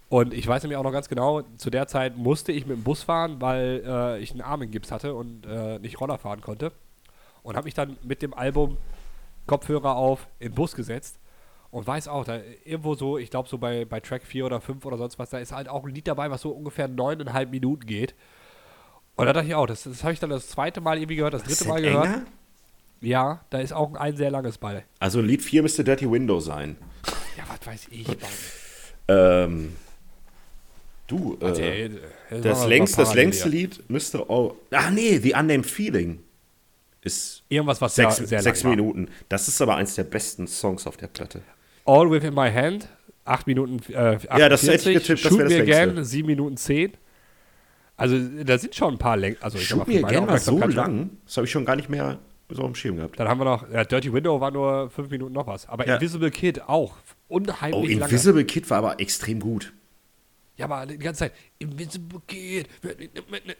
Und ich weiß nämlich auch noch ganz genau, zu der Zeit musste ich mit dem Bus fahren, weil äh, ich einen Arm in Gips hatte und äh, nicht Roller fahren konnte. Und habe mich dann mit dem Album Kopfhörer auf in den Bus gesetzt und weiß auch, da irgendwo so, ich glaube so bei, bei Track 4 oder 5 oder sonst was, da ist halt auch ein Lied dabei, was so ungefähr neuneinhalb Minuten geht. Und da dachte ich auch, das, das habe ich dann das zweite Mal irgendwie gehört, das dritte Ist Mal gehört. enger? Ja, da ist auch ein sehr langes bei. Also Lied 4 müsste Dirty Window sein. Ja, was weiß ich. Ähm, du, äh, Warte, ey, das, das längst, das längste. Lied müsste. Oh, ah, nee, The Unnamed Feeling ist Irgendwas, was sechs, sehr, sechs lang war. Minuten. Das ist aber eins der besten Songs auf der Platte. All Within My Hand, 8 Minuten äh, 48. Ja, das hätte ich getippt, das wäre das längste. Again, 7 Minuten 10. Also, da sind schon ein paar Längen. Also, Shoot meine Again war so lang, das habe ich schon gar nicht mehr so am Schirm gehabt. Dann haben wir noch, ja, Dirty Window war nur 5 Minuten noch was. Aber Ja. Invisible Kid auch. Oh, Unheimlich lange. Invisible Kid war aber extrem gut. Ja, aber die ganze Zeit, Invisible Kid.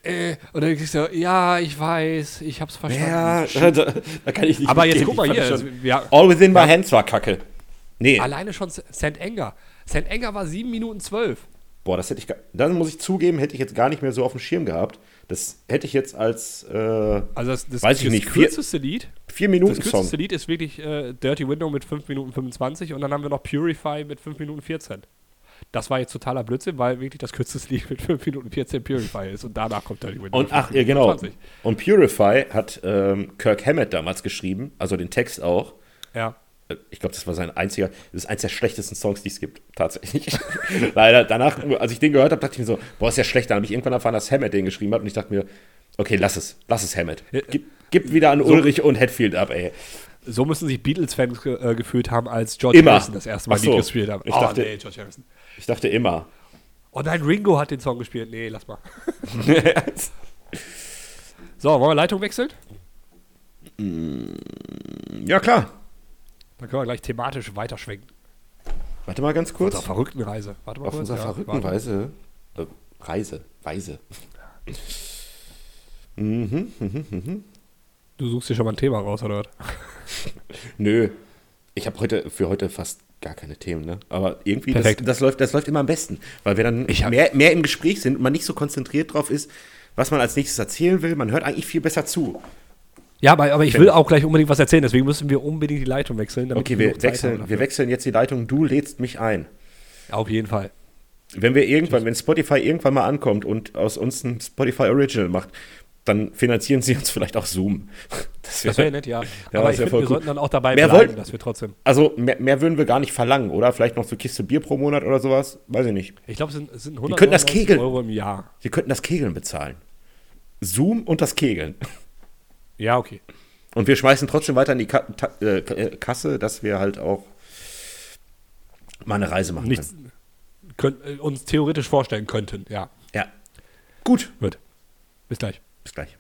äh, Und dann kriegst du, ja, ich weiß, ich hab's verstanden. Ja, da, da kann ich nicht aber jetzt guck mal hier. Also, schon- ja, All Within My Hands war kacke. Nee, alleine schon St. Anger. St. Anger war 7 Minuten 12. boah, das hätte ich. gar- Dann muss ich zugeben, hätte ich jetzt gar nicht mehr so auf dem Schirm gehabt, Das hätte ich jetzt als, äh, Also das, das, Weiß ich das nicht, vier- kürzeste Lied, vier das Minuten Song. kürzeste Lied ist wirklich äh, Dirty Window mit 5 Minuten 25 und dann haben wir noch Purify mit 5 Minuten 14. Das war jetzt totaler Blödsinn, weil wirklich das kürzeste Lied mit 5 Minuten 14 Purify ist und danach kommt Dirty Window. Und ach, 5 ja, genau. Minuten 20. Und Purify hat ähm, Kirk Hammett damals geschrieben, also den Text auch. Ja. Ich glaube, das war sein einziger, das ist eins der schlechtesten Songs, die es gibt, tatsächlich. Leider, danach, als ich den gehört habe, dachte ich mir so, boah, ist ja schlecht. Dann habe ich irgendwann erfahren, dass Hammett den geschrieben hat und ich dachte mir, okay, lass es, lass es Hammett. Gib, gib wieder an Ulrich und Hetfield ab, ey. So müssen sich Beatles-Fans äh, gefühlt haben, als George Immer. Harrison das erste Mal so. Gespielt hat. Ich oh, dachte- nee, George Harrison. Ich dachte immer. Oh nein, Ringo hat den Song gespielt. Nee, lass mal. So, wollen wir Leitung wechseln? ja, klar. Dann können wir gleich thematisch weiterschwenken. Warte mal ganz kurz. Auf verrückten Reise. Warte mal Auf kurz. unserer ja, verrückten warte. Weise. Äh, Reise. Weise. Mhm, mhm, mhm. Du suchst dir schon mal ein Thema raus, oder was? Nö. Ich habe heute für heute fast gar keine Themen, ne? Aber irgendwie, das, das, läuft, das läuft immer am besten, weil wir dann mehr, mehr im Gespräch sind und man nicht so konzentriert drauf ist, was man als nächstes erzählen will. Man hört eigentlich viel besser zu. Ja, aber, aber ich will auch gleich unbedingt was erzählen, deswegen müssen wir unbedingt die Leitung wechseln. damit Okay, wir wechseln, wir wechseln jetzt die Leitung. Du lädst mich ein. Auf jeden Fall. Wenn wir irgendwann, wenn Spotify irgendwann mal ankommt und aus uns ein Spotify Original macht, dann finanzieren sie uns vielleicht auch Zoom. Das wäre nett, ja. Ja, aber ich wär finde, wir cool. sollten dann auch dabei Mehr bleiben, wollten- dass wir trotzdem. Also mehr, mehr würden wir gar nicht verlangen, oder? Vielleicht noch so Kiste Bier pro Monat oder sowas? Weiß ich nicht. Ich glaube, es sind, es sind könnten das 199 Kegeln. Euro im Jahr. Wir könnten das Kegeln bezahlen. Zoom und das Kegeln. Ja, okay. Und wir schmeißen trotzdem weiter in die Ka Ta äh, äh, Kasse, dass wir halt auch mal eine Reise machen Nichts könnt, äh, uns theoretisch vorstellen könnten, ja. können. Ja. Gut. Wird. Bis gleich. Bis gleich.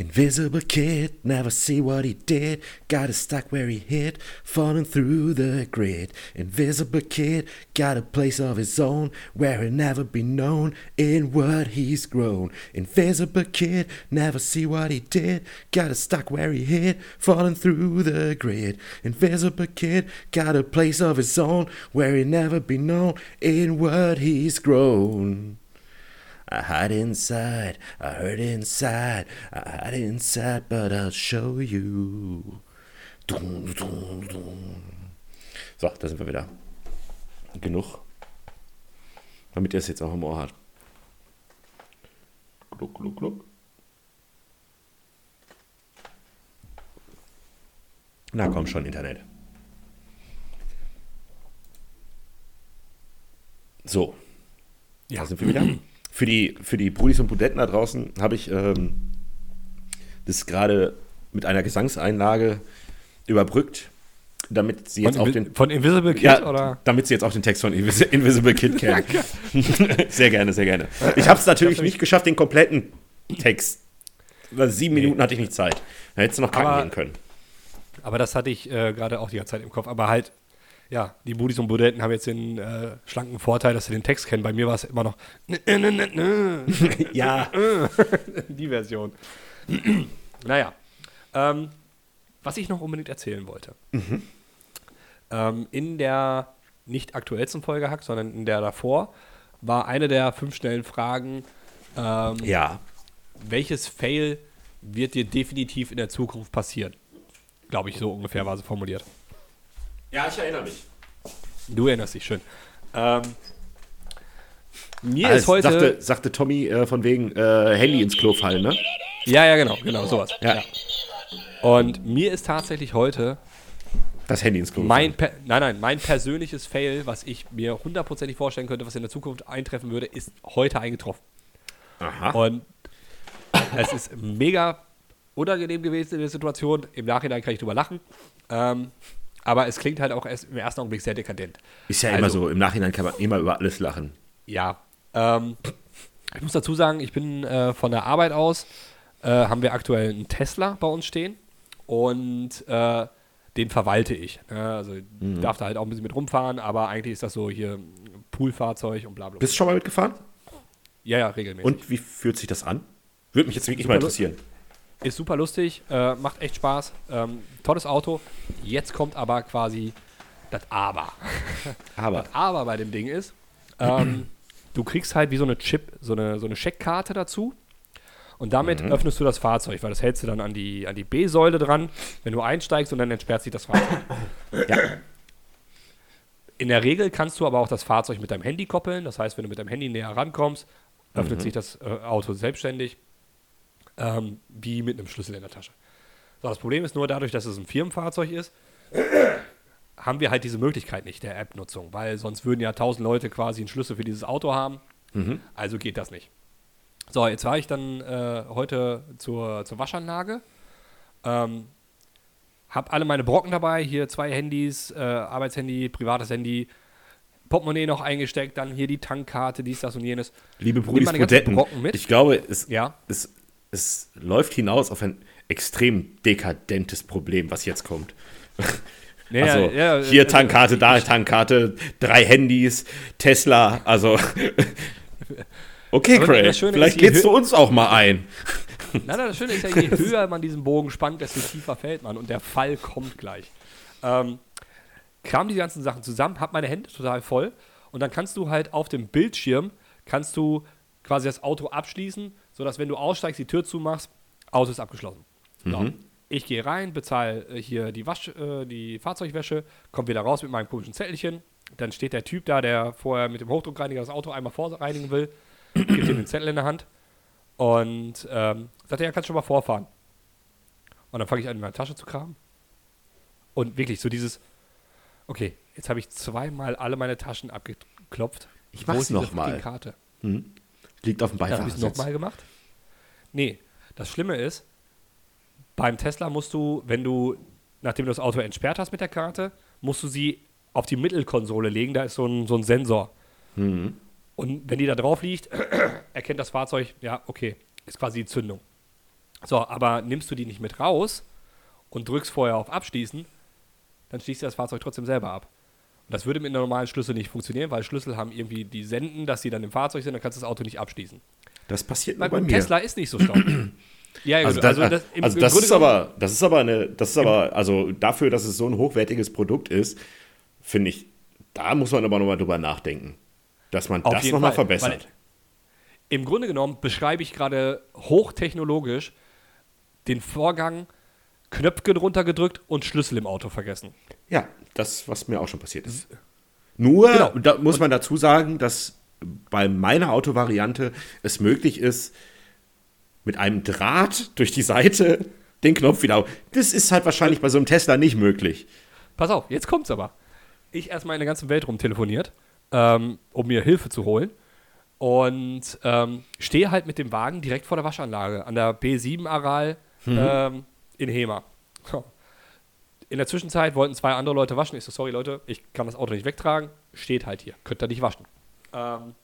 Invisible kid, never see what he did. Got it stuck where he hit, falling through the grid. Invisible kid, got a place of his own where he'll never be known in what he's grown. Invisible kid, never see what he did. Got it stuck where he hit, falling through the grid. Invisible kid, got a place of his own where he'll never be known in what he's grown. I hide inside, I hurt inside, I hide inside, but I'll show you. Dun, dun, dun. So, da sind wir wieder. Genug. Damit ihr es jetzt auch im Ohr habt. Gluck, gluck, gluck. Na komm schon, Internet. So, Ja. da sind wir wieder. Für die, für die Brudis und Budetten da draußen habe ich ähm, das gerade mit einer Gesangseinlage überbrückt, damit sie jetzt Von, auch Invi den von Invisible Kid ja, oder? damit sie jetzt auch den Text von Invis Invisible Kid kennen. sehr gerne, sehr gerne. Ich habe es natürlich nicht geschafft, den kompletten Text. Sieben Minuten hatte ich nicht Zeit. Da hättest du noch kacken Aber- gehen können. Aber das hatte ich äh, gerade auch die ganze Zeit im Kopf. Aber halt, ja, die Budis und Budetten haben jetzt den äh, schlanken Vorteil, dass sie den Text kennen. Bei mir war es immer noch Ja. die Version. naja. Ähm, was ich noch unbedingt erzählen wollte. Ähm, in der nicht aktuellsten Folge Hack, sondern in der davor, war eine der fünf schnellen Fragen, ähm, Ja. welches Fail wird dir definitiv in der Zukunft passieren? Glaube ich, so ungefähr war sie formuliert. Ja, ich erinnere mich. Du erinnerst dich schön. Ähm, mir Als ist heute. sagte, sagte Tommy äh, von wegen äh, Handy ins Klo fallen, ne? ja, ja, genau, genau, sowas. Ja. Und mir ist tatsächlich heute Das Handy ins Klo mein, per nein, nein, mein persönliches Fail, was ich mir hundertprozentig vorstellen könnte, was in der Zukunft eintreffen würde, ist heute eingetroffen. Aha. Und es ist mega unangenehm gewesen in der Situation. Im Nachhinein kann ich drüber lachen. Ähm, aber es klingt halt auch erst im ersten Augenblick sehr dekadent. Ist ja Also- immer so, im Nachhinein kann man immer über alles lachen. Ja. Ähm, ich muss dazu sagen, ich bin äh, von der Arbeit aus, äh, haben wir aktuell einen Tesla bei uns stehen und äh, den verwalte ich. Ne? Also ich darf da halt auch ein bisschen mit rumfahren, aber eigentlich ist das so hier Poolfahrzeug und bla bla. bla. Bist du schon mal mitgefahren? Ja, ja, regelmäßig. Und wie fühlt sich das an? Würde mich jetzt wirklich mal Super interessieren. Ist super lustig, äh, macht echt Spaß. Ähm, tolles Auto. Jetzt kommt aber quasi das Aber. Aber Das Aber bei dem Ding ist, ähm, du kriegst halt wie so eine Chip, so eine, so eine Scheckkarte dazu. Und damit mhm. öffnest du das Fahrzeug, weil das hältst du dann an die, an die B-Säule dran, wenn du einsteigst und dann entsperrt sich das Fahrzeug. ja. In der Regel kannst du aber auch das Fahrzeug mit deinem Handy koppeln. Das heißt, wenn du mit deinem Handy näher rankommst, öffnet mhm. sich das äh, Auto selbstständig, ähm, wie mit einem Schlüssel in der Tasche. So, das Problem ist nur dadurch, dass es ein Firmenfahrzeug ist, haben wir halt diese Möglichkeit nicht der App-Nutzung, weil sonst würden ja tausend Leute quasi einen Schlüssel für dieses Auto haben. Mhm. Also geht das nicht. So, jetzt war ich dann äh, heute zur, zur Waschanlage. Ähm, hab alle meine Brocken dabei, hier zwei Handys, äh, Arbeitshandy, privates Handy, Portemonnaie noch eingesteckt, dann hier die Tankkarte, dies, das und jenes. Liebe Brudis Brodetten, ich glaube, es, ja? es, es läuft hinaus auf ein extrem dekadentes Problem, was jetzt kommt. Ja, also ja, hier Tankkarte, da Tankkarte, drei Handys, Tesla, also okay, Craig, vielleicht lädst du uns auch mal ein. Nein, nein, das Schöne ist ja, je höher man diesen Bogen spannt, desto tiefer fällt man und der Fall kommt gleich. Ähm, kam die ganzen Sachen zusammen, hab meine Hände total voll und dann kannst du halt auf dem Bildschirm, kannst du quasi das Auto abschließen, sodass wenn du aussteigst, die Tür zumachst, Auto ist abgeschlossen. So. Mhm. Ich gehe rein, bezahle äh, hier die, Wasch, äh, die Fahrzeugwäsche, komme wieder raus mit meinem komischen Zettelchen. Dann steht der Typ da, der vorher mit dem Hochdruckreiniger das Auto einmal vorreinigen will, gibt ihm den Zettel in der Hand und ähm, sagt, ja, kannst schon mal vorfahren. Und dann fange ich an, in meine Tasche zu kramen. Und wirklich so dieses, okay, jetzt habe ich zweimal alle meine Taschen abgeklopft. Ich mach's nochmal. Karte. Hm. Liegt auf dem Beifahrersitz. Habe ich es nochmal gemacht? Nee, das Schlimme ist, beim Tesla musst du, wenn du, nachdem du das Auto entsperrt hast mit der Karte, musst du sie auf die Mittelkonsole legen. Da ist so ein, so ein Sensor. Mhm. Und wenn die da drauf liegt, erkennt das Fahrzeug, ja, okay, ist quasi die Zündung. So, aber nimmst du die nicht mit raus und drückst vorher auf Abschließen, dann schließt du das Fahrzeug trotzdem selber ab. Das würde mit einem normalen Schlüssel nicht funktionieren, weil Schlüssel haben irgendwie die Senden, dass sie dann im Fahrzeug sind, dann kannst du das Auto nicht abschließen. Das passiert nur bei mir. Tesla ist nicht so schlau. Ja, also, das, also das, im, also das ist aber, das ist aber eine, das ist aber, also dafür, dass es so ein hochwertiges Produkt ist, finde ich, da muss man aber nochmal drüber nachdenken, dass man das nochmal verbessert. Im Grunde genommen beschreibe ich gerade hochtechnologisch den Vorgang, Knöpfchen runtergedrückt und Schlüssel im Auto vergessen. Ja, das, was mir auch schon passiert ist. Nur, genau. da muss man dazu sagen, dass bei meiner Autovariante es möglich ist, mit einem Draht durch die Seite den Knopf wieder. Das ist halt wahrscheinlich bei so einem Tesla nicht möglich. Pass auf, jetzt kommt's aber. Ich erstmal in der ganzen Welt rumtelefoniert, ähm, um mir Hilfe zu holen. Und ähm, stehe halt mit dem Wagen direkt vor der Waschanlage an der B7-Aral mhm. ähm, in Hema. In der Zwischenzeit wollten zwei andere Leute waschen. Ich so, sorry Leute, ich kann das Auto nicht wegtragen. Steht halt hier. Könnt ihr nicht waschen. Ähm,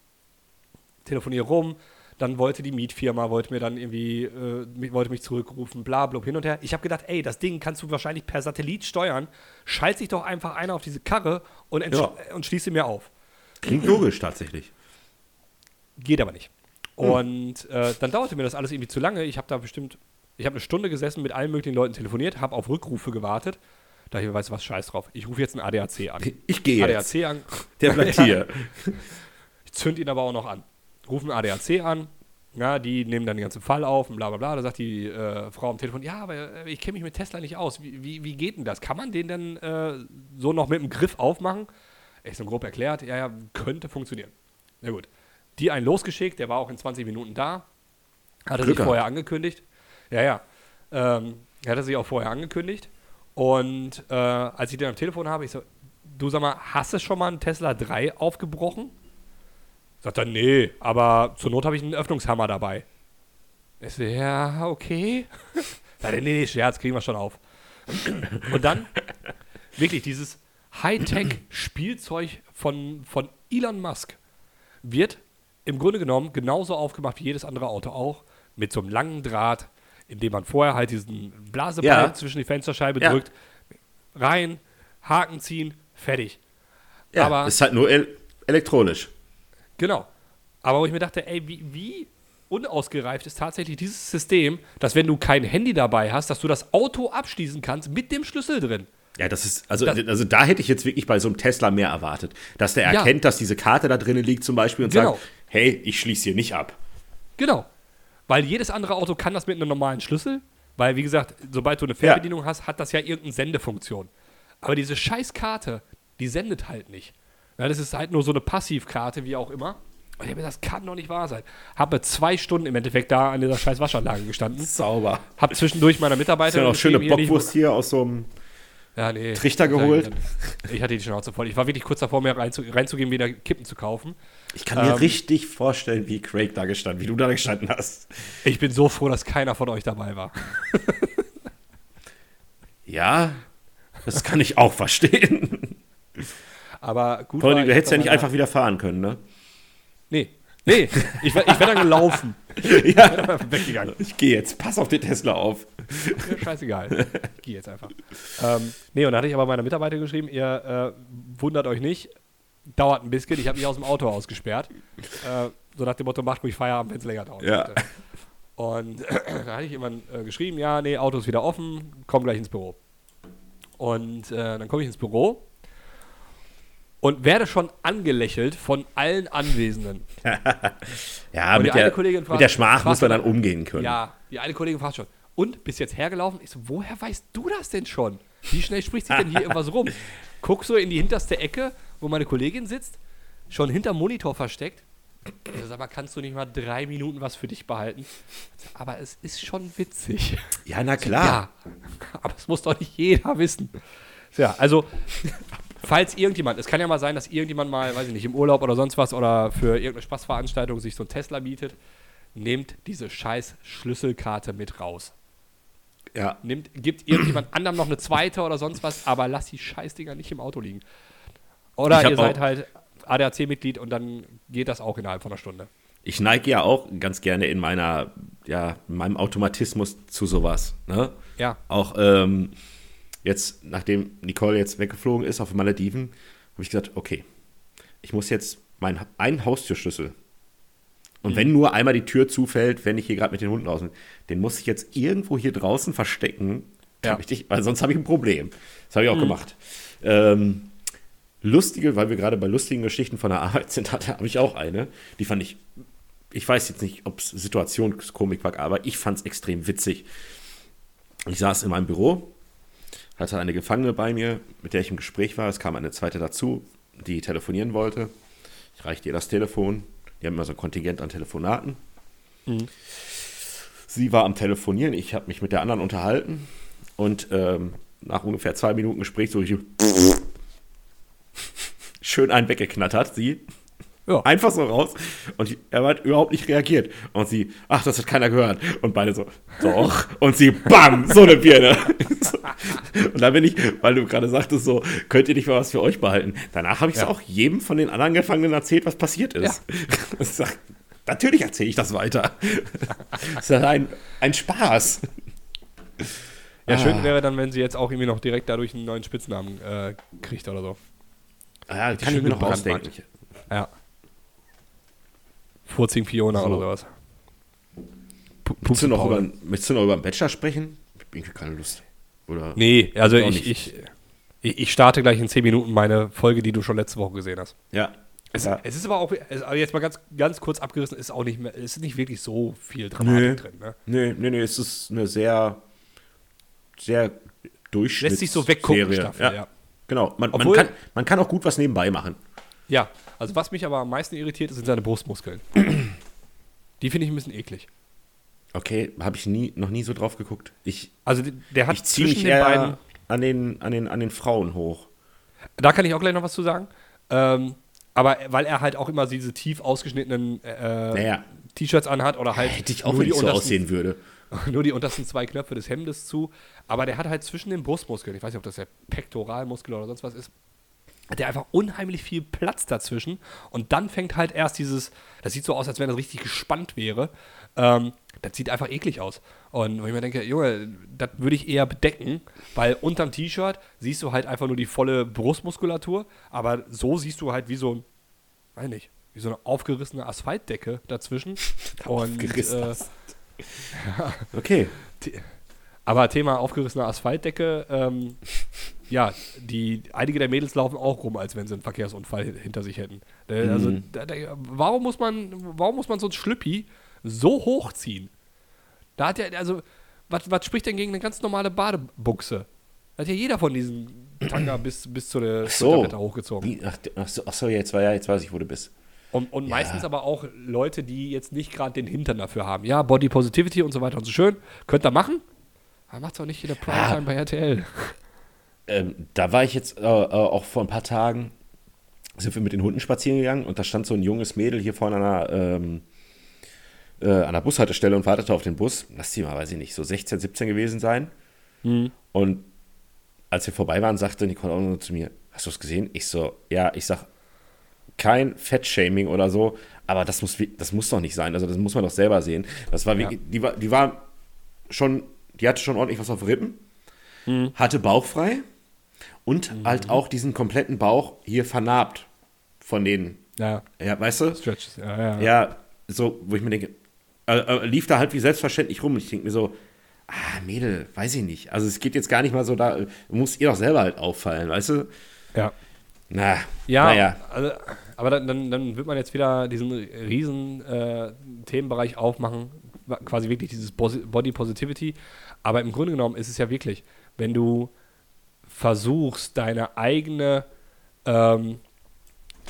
telefoniere rum, dann wollte die Mietfirma, wollte mir dann irgendwie, äh, wollte mich zurückrufen, bla, bla, hin und her. Ich habe gedacht, ey, das Ding kannst du wahrscheinlich per Satellit steuern. Schalt sich doch einfach einer auf diese Karre und, ja. und schließe mir auf. Klingt logisch tatsächlich. Geht aber nicht. Und äh, dann dauerte mir das alles irgendwie zu lange. Ich habe da bestimmt, ich habe eine Stunde gesessen, mit allen möglichen Leuten telefoniert, habe auf Rückrufe gewartet. Da ich weiß was, scheiß drauf. Ich rufe jetzt einen ADAC an. Ich gehe ADAC jetzt. an. Der bleibt hier. ich zünd ihn aber auch noch an rufen ADAC an, ja, die nehmen dann den ganzen Fall auf und bla bla bla. Da sagt die äh, Frau am Telefon, ja, aber äh, ich kenne mich mit Tesla nicht aus. Wie, wie, wie, geht denn das? Kann man den denn äh, so noch mit dem Griff aufmachen? Ist so grob erklärt, ja, ja, könnte funktionieren. Na gut. Die einen losgeschickt, der war auch in 20 Minuten da. Hatte Glück sich vorher angekündigt. Ja, ja. Ähm, er hatte sich auch vorher angekündigt. Und äh, als ich den am Telefon habe, ich so, du sag mal, hast du schon mal einen Tesla 3 aufgebrochen? Sagt er, nee, aber zur Not habe ich einen Öffnungshammer dabei. Ich so, ja, okay. Sagt er, nee, nee, Scherz, kriegen wir schon auf. Und dann wirklich dieses Hightech-Spielzeug von, von Elon Musk wird im Grunde genommen genauso aufgemacht wie jedes andere Auto auch, mit so einem langen Draht, in dem man vorher halt diesen Blasebalg ja. zwischen die Fensterscheibe ja. drückt, rein, Haken ziehen, fertig. Ja, Aber ist halt nur el elektronisch. Genau. Aber wo ich mir dachte, ey, wie, wie unausgereift ist tatsächlich dieses System, dass wenn du kein Handy dabei hast, dass du das Auto abschließen kannst mit dem Schlüssel drin. Ja, das ist, also, das, also da hätte ich jetzt wirklich bei so einem Tesla mehr erwartet, dass der ja. erkennt, dass diese Karte da drinnen liegt zum Beispiel und genau. sagt, hey, ich schließe hier nicht ab. Genau. Weil jedes andere Auto kann das mit einem normalen Schlüssel, weil, wie gesagt, sobald du eine Fernbedienung ja. hast, hat das ja irgendeine Sendefunktion. Aber diese Scheißkarte, die sendet halt nicht. Ja, das ist halt nur so eine Passivkarte, wie auch immer. Und ich mir das kann doch nicht wahr sein. Habe zwei Stunden im Endeffekt da an dieser scheiß Waschanlage gestanden. Sauber. Habe zwischendurch meiner Mitarbeiterin. Ist ja noch schöne Bockwurst hier aus so einem ja, nee. Trichter geholt. Ich hatte die Schnauze voll. Ich war wirklich kurz davor, mir reinzu, reinzugehen, wieder Kippen zu kaufen. Ich kann mir ähm, richtig vorstellen, wie Craig da gestanden, wie du da gestanden hast. Ich bin so froh, dass keiner von euch dabei war. ja, das kann ich auch verstehen. Aber gut. Vor allem, du hättest ja nicht einfach wieder fahren können, ne? Nee. Nee, ich, ich wäre dann gelaufen. ja. weggegangen. Ich gehe jetzt. Pass auf den Tesla auf. Ja, scheißegal. Ich gehe jetzt einfach. Ähm, nee, und dann hatte ich aber meiner Mitarbeiter geschrieben, ihr äh, wundert euch nicht, dauert ein bisschen. Ich habe mich aus dem Auto ausgesperrt. Äh, so nach dem Motto, macht ruhig Feierabend, wenn es länger dauert. Ja. Und da hatte ich jemand äh, geschrieben, ja, nee, Auto ist wieder offen, komm gleich ins Büro. Und äh, dann komme ich ins Büro und werde schon angelächelt von allen Anwesenden. ja, mit der, fragt, mit der Schmach muss man dann umgehen können. Ja, die eine Kollegin fragt schon, und, bist jetzt hergelaufen? Ich so, woher weißt du das denn schon? Wie schnell spricht sich denn hier irgendwas rum? Guck so in die hinterste Ecke, wo meine Kollegin sitzt, schon hinterm Monitor versteckt. Ich so, sag mal, kannst du nicht mal drei Minuten was für dich behalten? Aber es ist schon witzig. Ja, na klar. Ja, aber es muss doch nicht jeder wissen. Ja, also falls irgendjemand, es kann ja mal sein, dass irgendjemand mal, weiß ich nicht, im Urlaub oder sonst was oder für irgendeine Spaßveranstaltung sich so ein Tesla bietet, nehmt diese scheiß Schlüsselkarte mit raus. Ja. Nimmt, gibt irgendjemand anderem noch eine zweite oder sonst was, aber lasst die Scheißdinger nicht im Auto liegen. Oder ihr seid halt ADAC-Mitglied und dann geht das auch innerhalb von einer Stunde. Ich neige ja auch ganz gerne in meiner, ja, in meinem Automatismus zu sowas. Ne? Ja. Auch ähm, jetzt, nachdem Nicole jetzt weggeflogen ist auf den Malediven, habe ich gesagt, okay, ich muss jetzt meinen einen Haustürschlüssel und mhm. wenn nur einmal die Tür zufällt, wenn ich hier gerade mit den Hunden raus bin, den muss ich jetzt irgendwo hier draußen verstecken, ja. ich, weil sonst habe ich ein Problem. Das habe ich auch mhm. gemacht. Ähm, lustige, weil wir gerade bei lustigen Geschichten von der Arbeit sind, habe ich auch eine. Die fand ich, ich weiß jetzt nicht, ob es Situationskomik war, aber ich fand es extrem witzig. Ich saß in meinem Büro, hatte eine Gefangene bei mir, mit der ich im Gespräch war. Es kam eine zweite dazu, die telefonieren wollte. Ich reichte ihr das Telefon. Die haben immer so ein Kontingent an Telefonaten. Mhm. Sie war am Telefonieren, ich habe mich mit der anderen unterhalten und ähm, nach ungefähr zwei Minuten Gespräch so ich schön einen weggeknattert, sie. Ja. Einfach so raus. Und er hat überhaupt nicht reagiert. Und sie, ach, das hat keiner gehört. Und beide so, doch. Und sie, bam, so eine Birne. Und dann bin ich, weil du gerade sagtest, so, könnt ihr nicht mal was für euch behalten. Danach habe ich es ja. auch jedem von den anderen Gefangenen erzählt, was passiert ist. Ja. Ich sag, natürlich erzähle ich das weiter. das ist ein, ein Spaß. Ja, ah. schön wäre dann, wenn sie jetzt auch irgendwie noch direkt dadurch einen neuen Spitznamen äh, kriegt oder so. Ah, ja, kann ich mir noch ausdenken. Ja. Furzing Fiona so. oder sowas. Möchtest du, noch über, möchtest du noch über einen Bachelor sprechen? Ich habe keine Lust. Oder nee, also ich, ich, ich, starte gleich in 10 Minuten meine Folge, die du schon letzte Woche gesehen hast. Ja. Es, ja. es ist aber auch, also jetzt mal ganz, ganz kurz abgerissen, ist auch nicht mehr, ist nicht wirklich so viel Dramatik nee. drin. Ne? Nee, nee, nee, es ist eine sehr, sehr durchschnittliche Lässt sich so weggucken, Staffel, ja. ja. Genau, man, Obwohl, man, kann, man kann auch gut was nebenbei machen. Ja, also was mich aber am meisten irritiert, sind seine Brustmuskeln. Die finde ich ein bisschen eklig. Okay, habe ich nie, noch nie so drauf geguckt. Ich, also der hat ich zwischen mich den beiden an den, an, den, an den Frauen hoch. Da kann ich auch gleich noch was zu sagen. Ähm, aber weil er halt auch immer diese tief ausgeschnittenen äh, naja. T-Shirts anhat oder halt. Hätte ich auch, wenn ich so aussehen würde. Nur die untersten zwei Knöpfe des Hemdes zu. Aber der hat halt zwischen den Brustmuskeln, ich weiß nicht, ob das der Pektoralmuskel oder sonst was ist, hat der einfach unheimlich viel Platz dazwischen. Und dann fängt halt erst dieses, das sieht so aus, als wenn das richtig gespannt wäre. Ähm, das sieht einfach eklig aus. Und wo ich mir denke, Junge, das würde ich eher bedecken, weil unterm T-Shirt siehst du halt einfach nur die volle Brustmuskulatur, aber so siehst du halt wie so ein, weiß nicht, wie so eine aufgerissene Asphaltdecke dazwischen. Und, äh, okay. Aber Thema aufgerissene Asphaltdecke, ähm, ja, die, einige der Mädels laufen auch rum, als wenn sie einen Verkehrsunfall hinter sich hätten. Also, Mhm. da, da, warum, muss man, warum muss man so ein Schlüppi so hochziehen? Da hat ja, also, was, was spricht denn gegen eine ganz normale Badebuchse? Da hat ja jeder von diesen Tanga bis, bis zu der so. Hochgezogen. Ach, ach, so, ach so, jetzt, war, ja, jetzt weiß ich, wo du bist. Und, und meistens aber auch Leute, die jetzt nicht gerade den Hintern dafür haben. Ja, Body Positivity und so weiter und so schön. Könnt ihr machen. Aber macht's auch nicht in der Primetime bei RTL. Ähm, da war ich jetzt äh, äh, auch vor ein paar Tagen, sind wir mit den Hunden spazieren gegangen und da stand so ein junges Mädel hier vorne an einer, ähm, äh, an der Bushaltestelle und wartete auf den Bus. Lass die mal, weiß ich nicht, so 16, 17 gewesen sein. Und als wir vorbei waren, sagte Nicole auch nur zu mir, hast du es gesehen? Ich so, ja, ich sag, kein Fettshaming oder so, aber das muss, das muss doch nicht sein. Also das muss man doch selber sehen. Das war, Ja. wirklich, die war, die war schon, die hatte schon ordentlich was auf Rippen, hatte bauchfrei und halt auch diesen kompletten Bauch hier vernarbt von den, Ja, ja, weißt du? Stretches. Ja, ja. Ja, so, wo ich mir denke, äh, äh, lief da halt wie selbstverständlich rum. Ich denke mir so, ah, Mädel, weiß ich nicht. Also es geht jetzt gar nicht mal so da, muss ihr doch selber halt auffallen, weißt du? ja. Na, Ja, naja. also, aber dann, dann, dann wird man jetzt wieder diesen riesen äh, Themenbereich aufmachen, quasi wirklich dieses Body Positivity. Aber im Grunde genommen ist es ja wirklich, wenn du versuchst, deine eigene ähm,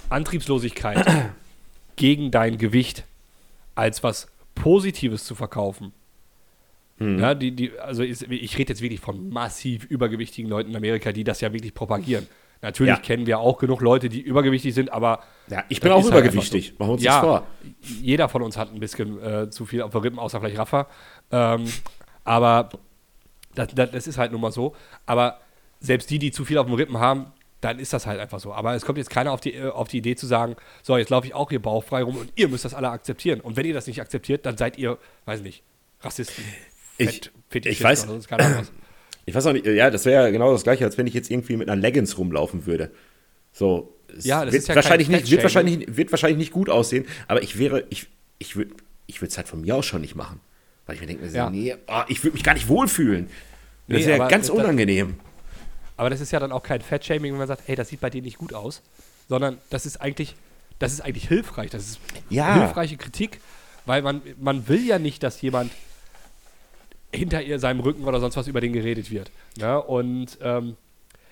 Antriebslosigkeit gegen dein Gewicht als was Positives zu verkaufen. Ja, die, die, also ist, ich rede jetzt wirklich von massiv übergewichtigen Leuten in Amerika, die das ja wirklich propagieren. Natürlich Ja. kennen wir auch genug Leute, die übergewichtig sind, aber Ja, ich bin das auch halt übergewichtig. einfach Machen wir uns ja, nichts vor. jeder von uns hat ein bisschen äh, zu viel auf der Rippen, außer vielleicht Rafa. Ähm, aber das, das, das ist halt nun mal so. Aber selbst die, die zu viel auf dem Rippen haben, dann ist das halt einfach so. Aber es kommt jetzt keiner auf die, äh, auf die Idee zu sagen, so, jetzt laufe ich auch hier bauchfrei rum und ihr müsst das alle akzeptieren. Und wenn ihr das nicht akzeptiert, dann seid ihr, weiß nicht, Rassisten. Ich- Fett, ich weiß- Ich weiß auch nicht, ja, das wäre ja genau das gleiche, als wenn ich jetzt irgendwie mit einer Leggings rumlaufen würde. So, es Ja, das wird ist ja wahrscheinlich nicht, wird wahrscheinlich, wird wahrscheinlich nicht gut aussehen, aber ich wäre, ich, ich würde ich es halt von mir aus schon nicht machen. Weil ich mir denke, Ja. nee, ah, ich würde mich gar nicht wohlfühlen. Das Nee, ist ja ganz das- unangenehm. Aber das ist ja dann auch kein Fettshaming, wenn man sagt, hey, das sieht bei dir nicht gut aus, sondern das ist eigentlich, das ist eigentlich hilfreich. Das ist Ja. hilfreiche Kritik, weil man, man will ja nicht, dass jemand hinter ihr seinem Rücken oder sonst was über den geredet wird. Ne? Und ähm,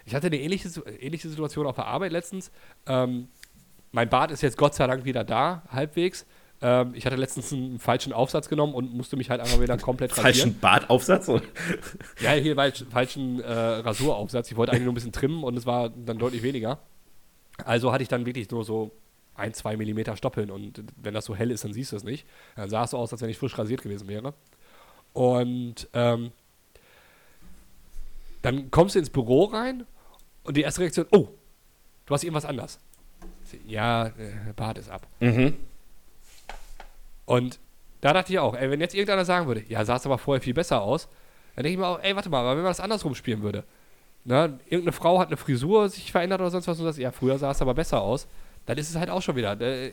ich hatte eine ähnliche, ähnliche Situation auf der Arbeit letztens. Ähm, mein Bart ist jetzt Gott sei Dank wieder da, halbwegs. Ähm, ich hatte letztens einen falschen Aufsatz genommen und musste mich halt einmal wieder komplett rasieren. Falschen Bartaufsatz? Ja, hier falsch, falschen äh, Rasuraufsatz. Ich wollte eigentlich nur ein bisschen trimmen und es war dann deutlich weniger. Also hatte ich dann wirklich nur so ein, zwei Millimeter Stoppeln und wenn das so hell ist, dann siehst du es nicht. Dann sah es so aus, als wenn ich frisch rasiert gewesen wäre. Und ähm, dann kommst du ins Büro rein und die erste Reaktion, oh, du hast irgendwas anders. Ja, äh, Bart ist ab. Mhm. Und da dachte ich auch, ey, wenn jetzt irgendeiner sagen würde, ja, sah es aber vorher viel besser aus, dann denke ich mir auch, ey, warte mal, aber wenn man das andersrum spielen würde, ne, irgendeine Frau hat eine Frisur sich verändert oder sonst was und sagt, ja, früher sah es aber besser aus, dann ist es halt auch schon wieder. Äh,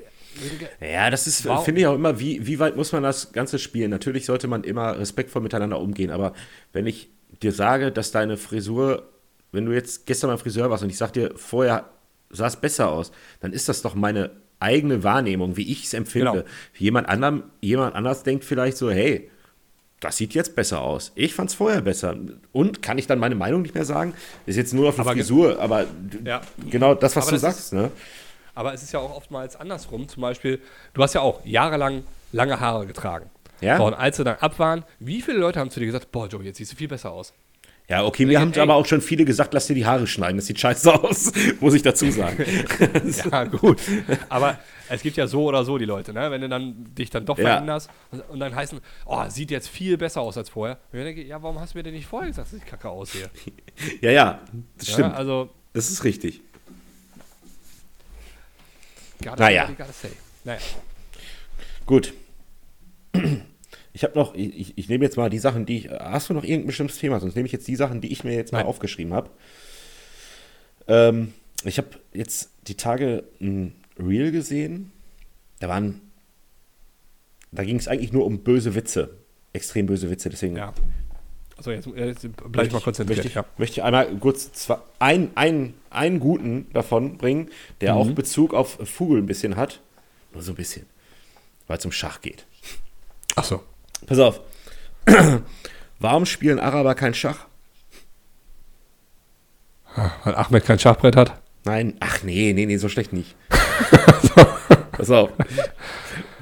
Ja, das ist, Wow. finde ich auch immer, wie, wie weit muss man das Ganze spielen? Natürlich sollte man immer respektvoll miteinander umgehen, aber wenn ich dir sage, dass deine Frisur, wenn du jetzt gestern beim Friseur warst und ich sag dir, vorher sah es besser aus, dann ist das doch meine eigene Wahrnehmung, wie ich es empfinde. Genau. Jemand, anderem, jemand anders denkt vielleicht so, hey, das sieht jetzt besser aus. Ich fand es vorher besser. Und kann ich dann meine Meinung nicht mehr sagen? Ist jetzt nur auf eine Aber Frisur, aber Ja. genau das, was Aber du das sagst, ne? Aber es ist ja auch oftmals andersrum. Zum Beispiel, du hast ja auch jahrelang lange Haare getragen. Ja. So, und als sie dann ab waren, wie viele Leute haben zu dir gesagt, boah, Joey, jetzt siehst du viel besser aus? Ja, okay, mir haben aber auch schon viele gesagt, lass dir die Haare schneiden. Das sieht scheiße aus, muss ich dazu sagen. Ja, gut. Aber es gibt ja so oder so die Leute, ne? Wenn du dann dich dann doch Ja. veränderst und, dann heißen, oh, sieht jetzt viel besser aus als vorher. Und ich denke, ja, warum hast du mir denn nicht vorher gesagt, dass ich kacke aussehe? ja, ja, das Ja, stimmt. also, Das ist richtig. Gotta Naja. say, gotta say. Naja. Gut. Ich habe noch, ich, ich nehme jetzt mal die Sachen, die ich. Hast du noch irgendein bestimmtes Thema? Sonst nehme ich jetzt die Sachen, die ich mir jetzt mal Nein. aufgeschrieben habe. Ähm, ich habe jetzt die Tage ein Reel gesehen. Da waren. Da ging es eigentlich nur um böse Witze. Extrem böse Witze. Deswegen Ja. Also jetzt, jetzt bleib ich mal konzentriert. Möchte ich, ja. möchte ich einmal kurz zwei, ein, ein, einen guten davon bringen, der mhm. auch Bezug auf Fugel ein bisschen hat. Nur so ein bisschen. Weil es um Schach geht. Ach so. Pass auf. Warum spielen Araber kein Schach? Weil Ahmed kein Schachbrett hat? Nein, ach nee, nee, nee, so schlecht nicht. Pass auf.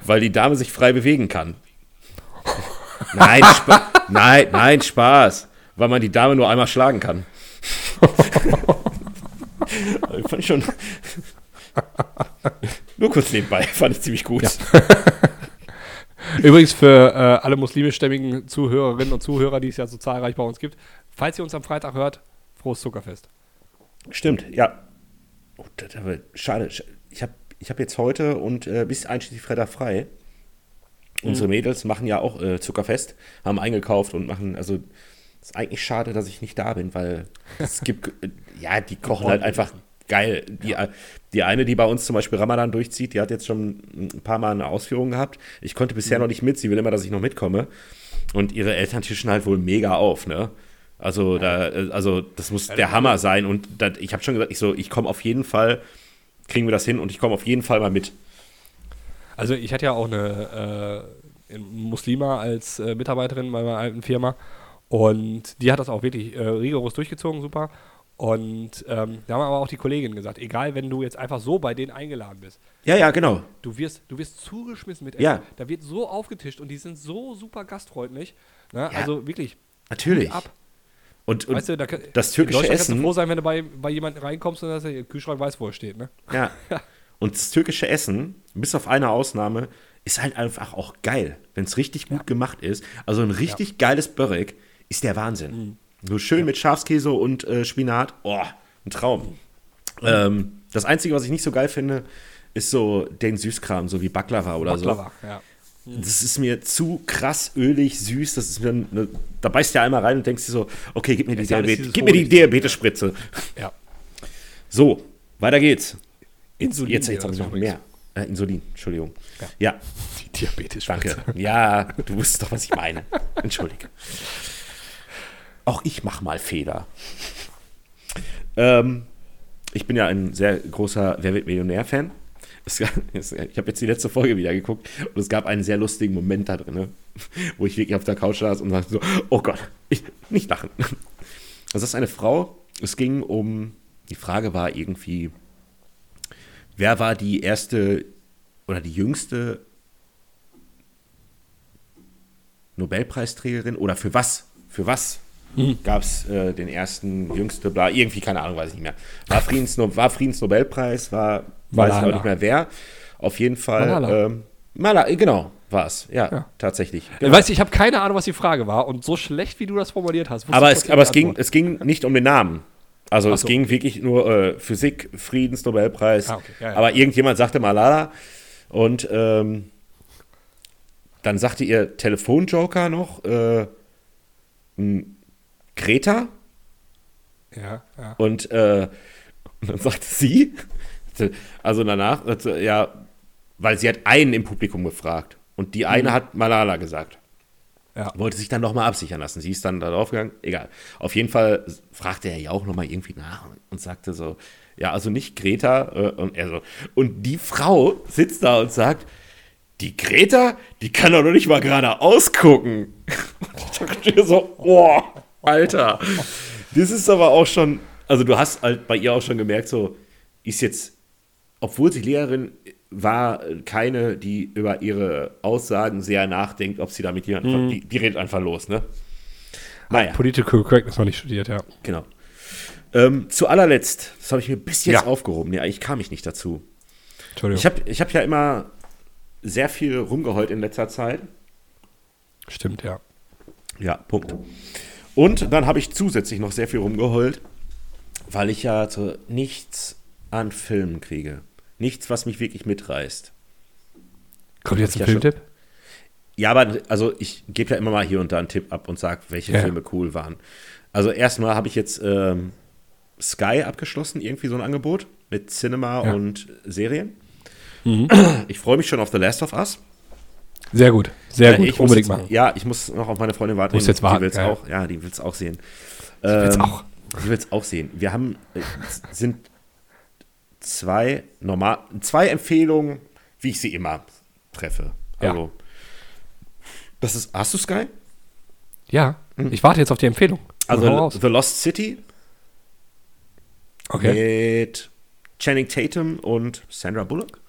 Weil die Dame sich frei bewegen kann. Nein, nein, nein, Spaß. Weil man die Dame nur einmal schlagen kann. also, fand ich schon. nur kurz nebenbei, fand ich ziemlich gut. Ja. Übrigens für äh, alle muslimischstämmigen Zuhörerinnen und Zuhörer, die es ja so zahlreich bei uns gibt, falls ihr uns am Freitag hört, frohes Zuckerfest. Stimmt, ja. Oh, das, schade. Ich habe ich hab jetzt heute und äh, bis einschließlich Freitag frei. Unsere mhm. Mädels machen ja auch äh, Zuckerfest, haben eingekauft und machen, also ist eigentlich schade, dass ich nicht da bin, weil es gibt, äh, ja, die kochen halt einfach geil. Die, ja. die eine, die bei uns zum Beispiel Ramadan durchzieht, die hat jetzt schon ein paar Mal eine Ausführung gehabt. Ich konnte bisher mhm. noch nicht mit, sie will immer, dass ich noch mitkomme. Und ihre Eltern tischen halt wohl mega auf, ne? Also, da, äh, also das muss der Hammer sein. Und das, ich habe schon gesagt, ich so, ich komme auf jeden Fall, kriegen wir das hin und ich komme auf jeden Fall mal mit. Also ich hatte ja auch eine äh, Muslima als äh, Mitarbeiterin bei meiner alten Firma und die hat das auch wirklich äh, rigoros durchgezogen, super. Und ähm, da haben aber auch die Kolleginnen gesagt, egal, wenn du jetzt einfach so bei denen eingeladen bist. Ja, ja, genau. Du wirst, du wirst zugeschmissen mit Essen. Ja. Da wird so aufgetischt und die sind so super gastfreundlich. Ne? Ja, also wirklich. Natürlich. Ab. Und, und weißt du, da, das türkische Essen. kannst du froh sein, wenn du bei, bei jemandem reinkommst und der Kühlschrank weiß, wo er steht. Ne? Ja. und das türkische Essen, bis auf eine Ausnahme, ist halt einfach auch geil, wenn es richtig gut ja. gemacht ist. Also ein richtig ja. geiles Börek ist der Wahnsinn. Mhm. So schön ja. mit Schafskäse und äh, Spinat. Oh, ein Traum. Mhm. Ähm, das Einzige, was ich nicht so geil finde, ist so den Süßkram, so wie Baklava oder Baklava, so. Ja. Das ist mir zu krass ölig, süß. Das ist mir eine, da beißt du ja einmal rein und denkst dir so, okay, gib mir die, Diabet gib mir die Diabetesspritze. Ja. So, weiter geht's. Insulin. Jetzt, jetzt habe ich noch mehr. Äh, Insulin, Entschuldigung. Ja. ja. Die Diabetesspritze. Danke. Ja, du wusstest doch, was ich meine. Entschuldige. Auch ich mache mal Fehler. Ähm, ich bin ja ein sehr großer Wer wird Millionär-Fan ich habe jetzt die letzte Folge wieder geguckt und es gab einen sehr lustigen Moment da drin, ne? wo ich wirklich auf der Couch saß und sagte so, oh Gott, ich, nicht lachen. Das ist eine Frau, es ging um, die Frage war irgendwie, wer war die erste oder die jüngste Nobelpreisträgerin oder für was? Für was hm. gab es äh, den ersten, jüngste, bla, irgendwie, keine Ahnung, weiß ich nicht mehr. War, Friedens, war Friedensnobelpreis, war Weiß ich auch nicht mehr wer. Auf jeden Fall. Malala. Ähm, Malala, genau, war es. Ja, ja, tatsächlich. Genau. Weißt du, ich habe keine Ahnung, was die Frage war. Und so schlecht, wie du das formuliert hast. Aber, es, aber es, ging, es ging nicht um den Namen. Also so. es ging wirklich nur äh, Physik, Friedensnobelpreis. Ah, okay. ja, ja, aber irgendjemand sagte Malala und ähm, dann sagte ihr Telefonjoker noch äh, Greta. Ja, ja. Und, äh, und dann sagte sie, also danach, ja, weil sie hat einen im Publikum gefragt und die eine mhm. hat Malala gesagt. Ja. Wollte sich dann nochmal absichern lassen. Sie ist dann da draufgegangen. Egal. Auf jeden Fall fragte er ja auch nochmal irgendwie nach und sagte so, ja, also nicht Greta. Äh, und er so, und die Frau sitzt da und sagt, die Greta, die kann doch noch nicht mal gerade ausgucken. Und ich dachte so, boah, Alter. Das ist aber auch schon, also du hast halt bei ihr auch schon gemerkt, so, ist jetzt obwohl sie Lehrerin war, keine, die über ihre Aussagen sehr nachdenkt, ob sie damit jemand, mhm. die, die redet einfach los, ne? Naja. Political Correctness noch nicht studiert, ja. Genau. Ähm, zu allerletzt, das habe ich mir bis jetzt ja. aufgehoben. Ja, ich kam mich nicht dazu. Entschuldigung. Ich habe ich hab ja immer sehr viel rumgeheult in letzter Zeit. Stimmt, ja. Ja, Punkt. Und dann habe ich zusätzlich noch sehr viel rumgeheult, weil ich ja so nichts an Filmen kriege nichts, was mich wirklich mitreißt. Kommt jetzt ein Filmtipp? Ja, aber also ich gebe ja immer mal hier und da einen Tipp ab und sage, welche ja. Filme cool waren. Also erstmal habe ich jetzt ähm, Sky abgeschlossen, irgendwie so ein Angebot mit Cinema ja. und Serien. Mhm. Ich freue mich schon auf The Last of Us. Sehr gut, sehr Ja, gut. ich muss Unbedingt jetzt, machen. Ja, ich muss noch auf meine Freundin warten. Musst jetzt warten, Die will's ja. auch, ja, die will es auch sehen. Ich will's Ähm, auch. Die will es auch sehen. Wir haben, äh, sind zwei normal, zwei Empfehlungen, wie ich sie immer treffe. Ja. Also, das ist, hast du Sky? Ja, ich warte jetzt auf die Empfehlung. Also. The Lost City Okay. mit Channing Tatum und Sandra Bullock.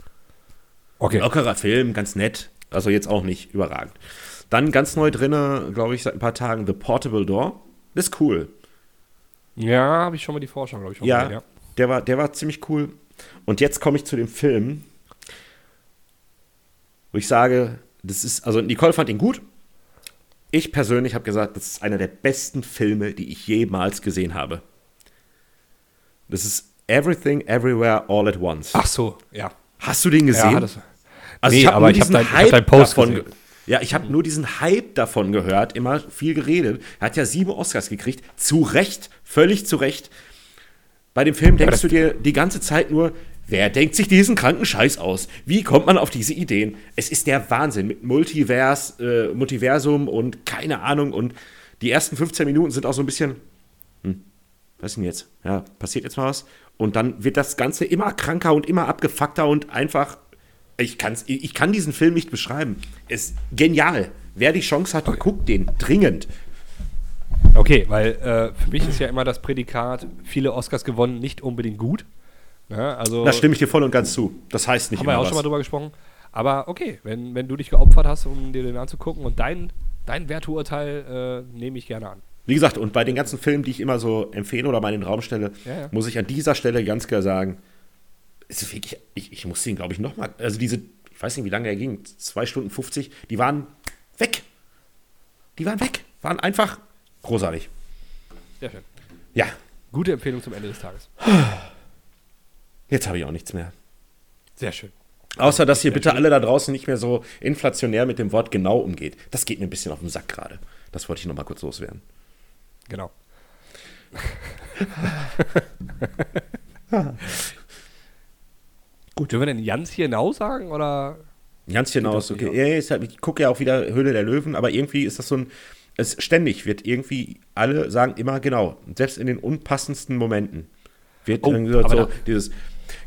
okay. Lockerer Film, ganz nett. Also jetzt auch nicht überragend. Dann ganz neu drinne, glaube ich, seit ein paar Tagen The Portable Door. Ist cool. Ja, habe ich schon mal die Vorschau, glaube ich, schon Ja, gesehen, Der, war, der war ziemlich cool. Und jetzt komme ich zu dem Film, wo ich sage, das ist, also Nicole fand ihn gut. Ich persönlich habe gesagt, das ist einer der besten Filme, die ich jemals gesehen habe. Das ist Everything, Everywhere, All at Once. Ach so, ja. Hast du den gesehen? Ja, das, Also Nee, ich habe aber ich hab diesen dein- ich hab deinen Post davon. gesehen. ge- Ja, ich habe nur diesen Hype davon gehört, immer viel geredet. Er hat ja sieben Oscars gekriegt, zu Recht, völlig zu Recht. Bei dem Film denkst du dir die ganze Zeit nur, wer denkt sich diesen kranken Scheiß aus? Wie kommt man auf diese Ideen? Es ist der Wahnsinn mit Multivers, äh, Multiversum und keine Ahnung. Und die ersten 15 Minuten sind auch so ein bisschen, hm, was ist denn jetzt? Ja, passiert jetzt mal was? Und dann wird das Ganze immer kranker und immer abgefuckter und einfach. Ich, kann's, ich kann diesen Film nicht beschreiben. Es ist genial. Wer die Chance hat, guckt den dringend. Okay, weil äh, für mich ist ja immer das Prädikat, viele Oscars gewonnen, nicht unbedingt gut. Ja, also Da stimme ich dir voll und ganz zu. Das heißt nicht haben wir ja auch schon mal was. drüber gesprochen. Aber okay, wenn, wenn du dich geopfert hast, um dir den anzugucken und dein, dein Werturteil äh, nehme ich gerne an. Wie gesagt, und bei den ganzen Filmen, die ich immer so empfehle oder mal in den Raum stelle, Ja, ja. muss ich an dieser Stelle ganz klar sagen, ist wirklich, ich, ich muss den, glaube ich, nochmal, also diese, ich weiß nicht, wie lange er ging, 2 Stunden 50, die waren weg. Die waren weg. Waren einfach großartig. Sehr schön. Ja, Gute Empfehlung zum Ende des Tages. jetzt habe ich auch nichts mehr. Sehr schön. Außer, dass ihr bitte alle da draußen nicht mehr so inflationär mit dem Wort genau umgeht. Das geht mir ein bisschen auf den Sack gerade. Das wollte ich noch mal kurz loswerden. Genau. Gut. Dürfen wir denn Jans hier genau sagen oder? Ganz hinaus, das okay. Ja, halt, ich gucke ja auch wieder Höhle der Löwen, aber irgendwie ist das so ein. Es ständig wird irgendwie, alle sagen immer genau, selbst in den unpassendsten Momenten wird Oh, irgendwie so dieses.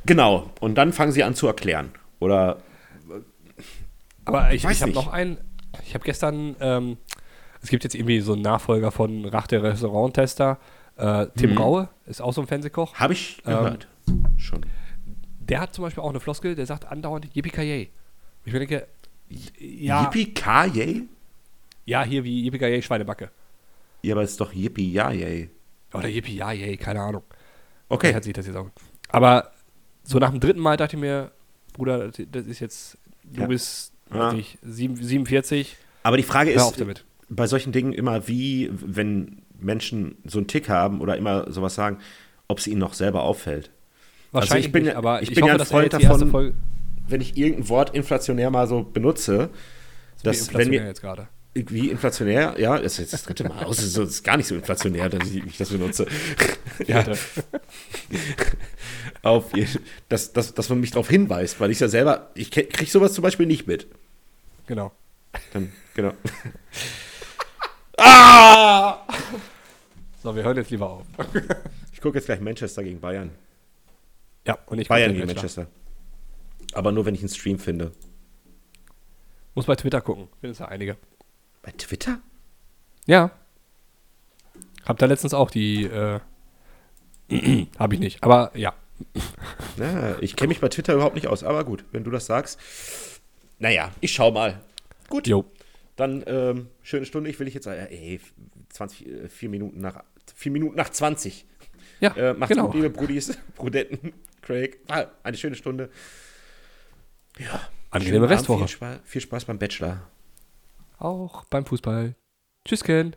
Genau, und dann fangen sie an zu erklären. Oder Aber ich, ich habe noch einen. Ich habe gestern. Ähm, es gibt jetzt irgendwie so einen Nachfolger von Rach der Restauranttester. Äh, Tim Mhm. Raue ist auch so ein Fernsehkoch. habe ich Ähm, gehört. Schon. Der hat zum Beispiel auch eine Floskel, der sagt andauernd Yippie Ich mir denke, ja, Yippie-Ki-Yay? Ja, hier wie Yippie Schweinebacke. Ja, aber es ist doch Yippie-Ja-Yay. Oder Yippie keine Ahnung. Okay. Hat sich das jetzt auch. Aber so nach dem dritten Mal dachte ich mir, Bruder, das- das ist jetzt, du Ja. bist Ja. nicht, sieben- 47, Aber die Frage ist, bei solchen Dingen immer wie, wenn Menschen so einen Tick haben oder immer sowas sagen, ob es ihnen noch selber auffällt. Wahrscheinlich ich bin nicht, aber ich ich, bin hoffe, ja ein dass Freund davon, Wenn ich irgendein Wort inflationär mal so benutze, dass wie wenn mir jetzt gerade. Wie inflationär, ja, das ist jetzt das dritte Mal aus, das ist gar nicht so inflationär, dass ich, ich das benutze. ja, auf, dass, dass, dass man mich darauf hinweist, weil ich ja selber, ich ke- krieg sowas zum Beispiel nicht mit. Genau. Dann, genau. ah! So, wir hören jetzt lieber auf. Ich gucke jetzt gleich Manchester gegen Bayern. Ja, und ich Bayern gegen Bachelor. Manchester. Aber nur, wenn ich einen Stream finde. Muss bei Twitter gucken, findest du einige. Bei Twitter? Ja. Hab da letztens auch die, äh, hab ich nicht, aber ja. Ja, ich kenne mich bei Twitter überhaupt nicht aus, aber gut, wenn du das sagst. Naja, ich schau mal. Gut, Jo. dann ähm, schöne Stunde. Ich will dich jetzt, äh, ey, 20, äh, vier Minuten nach, vier Minuten nach 20. Ja, Äh, macht's genau. gut, liebe Brudis, Brudetten, Craig. War eine schöne Stunde. Ja. Angenehme Restwoche. Viel Spaß, viel Spaß beim Bachelor. Auch beim Fußball. Tschüss, Ken.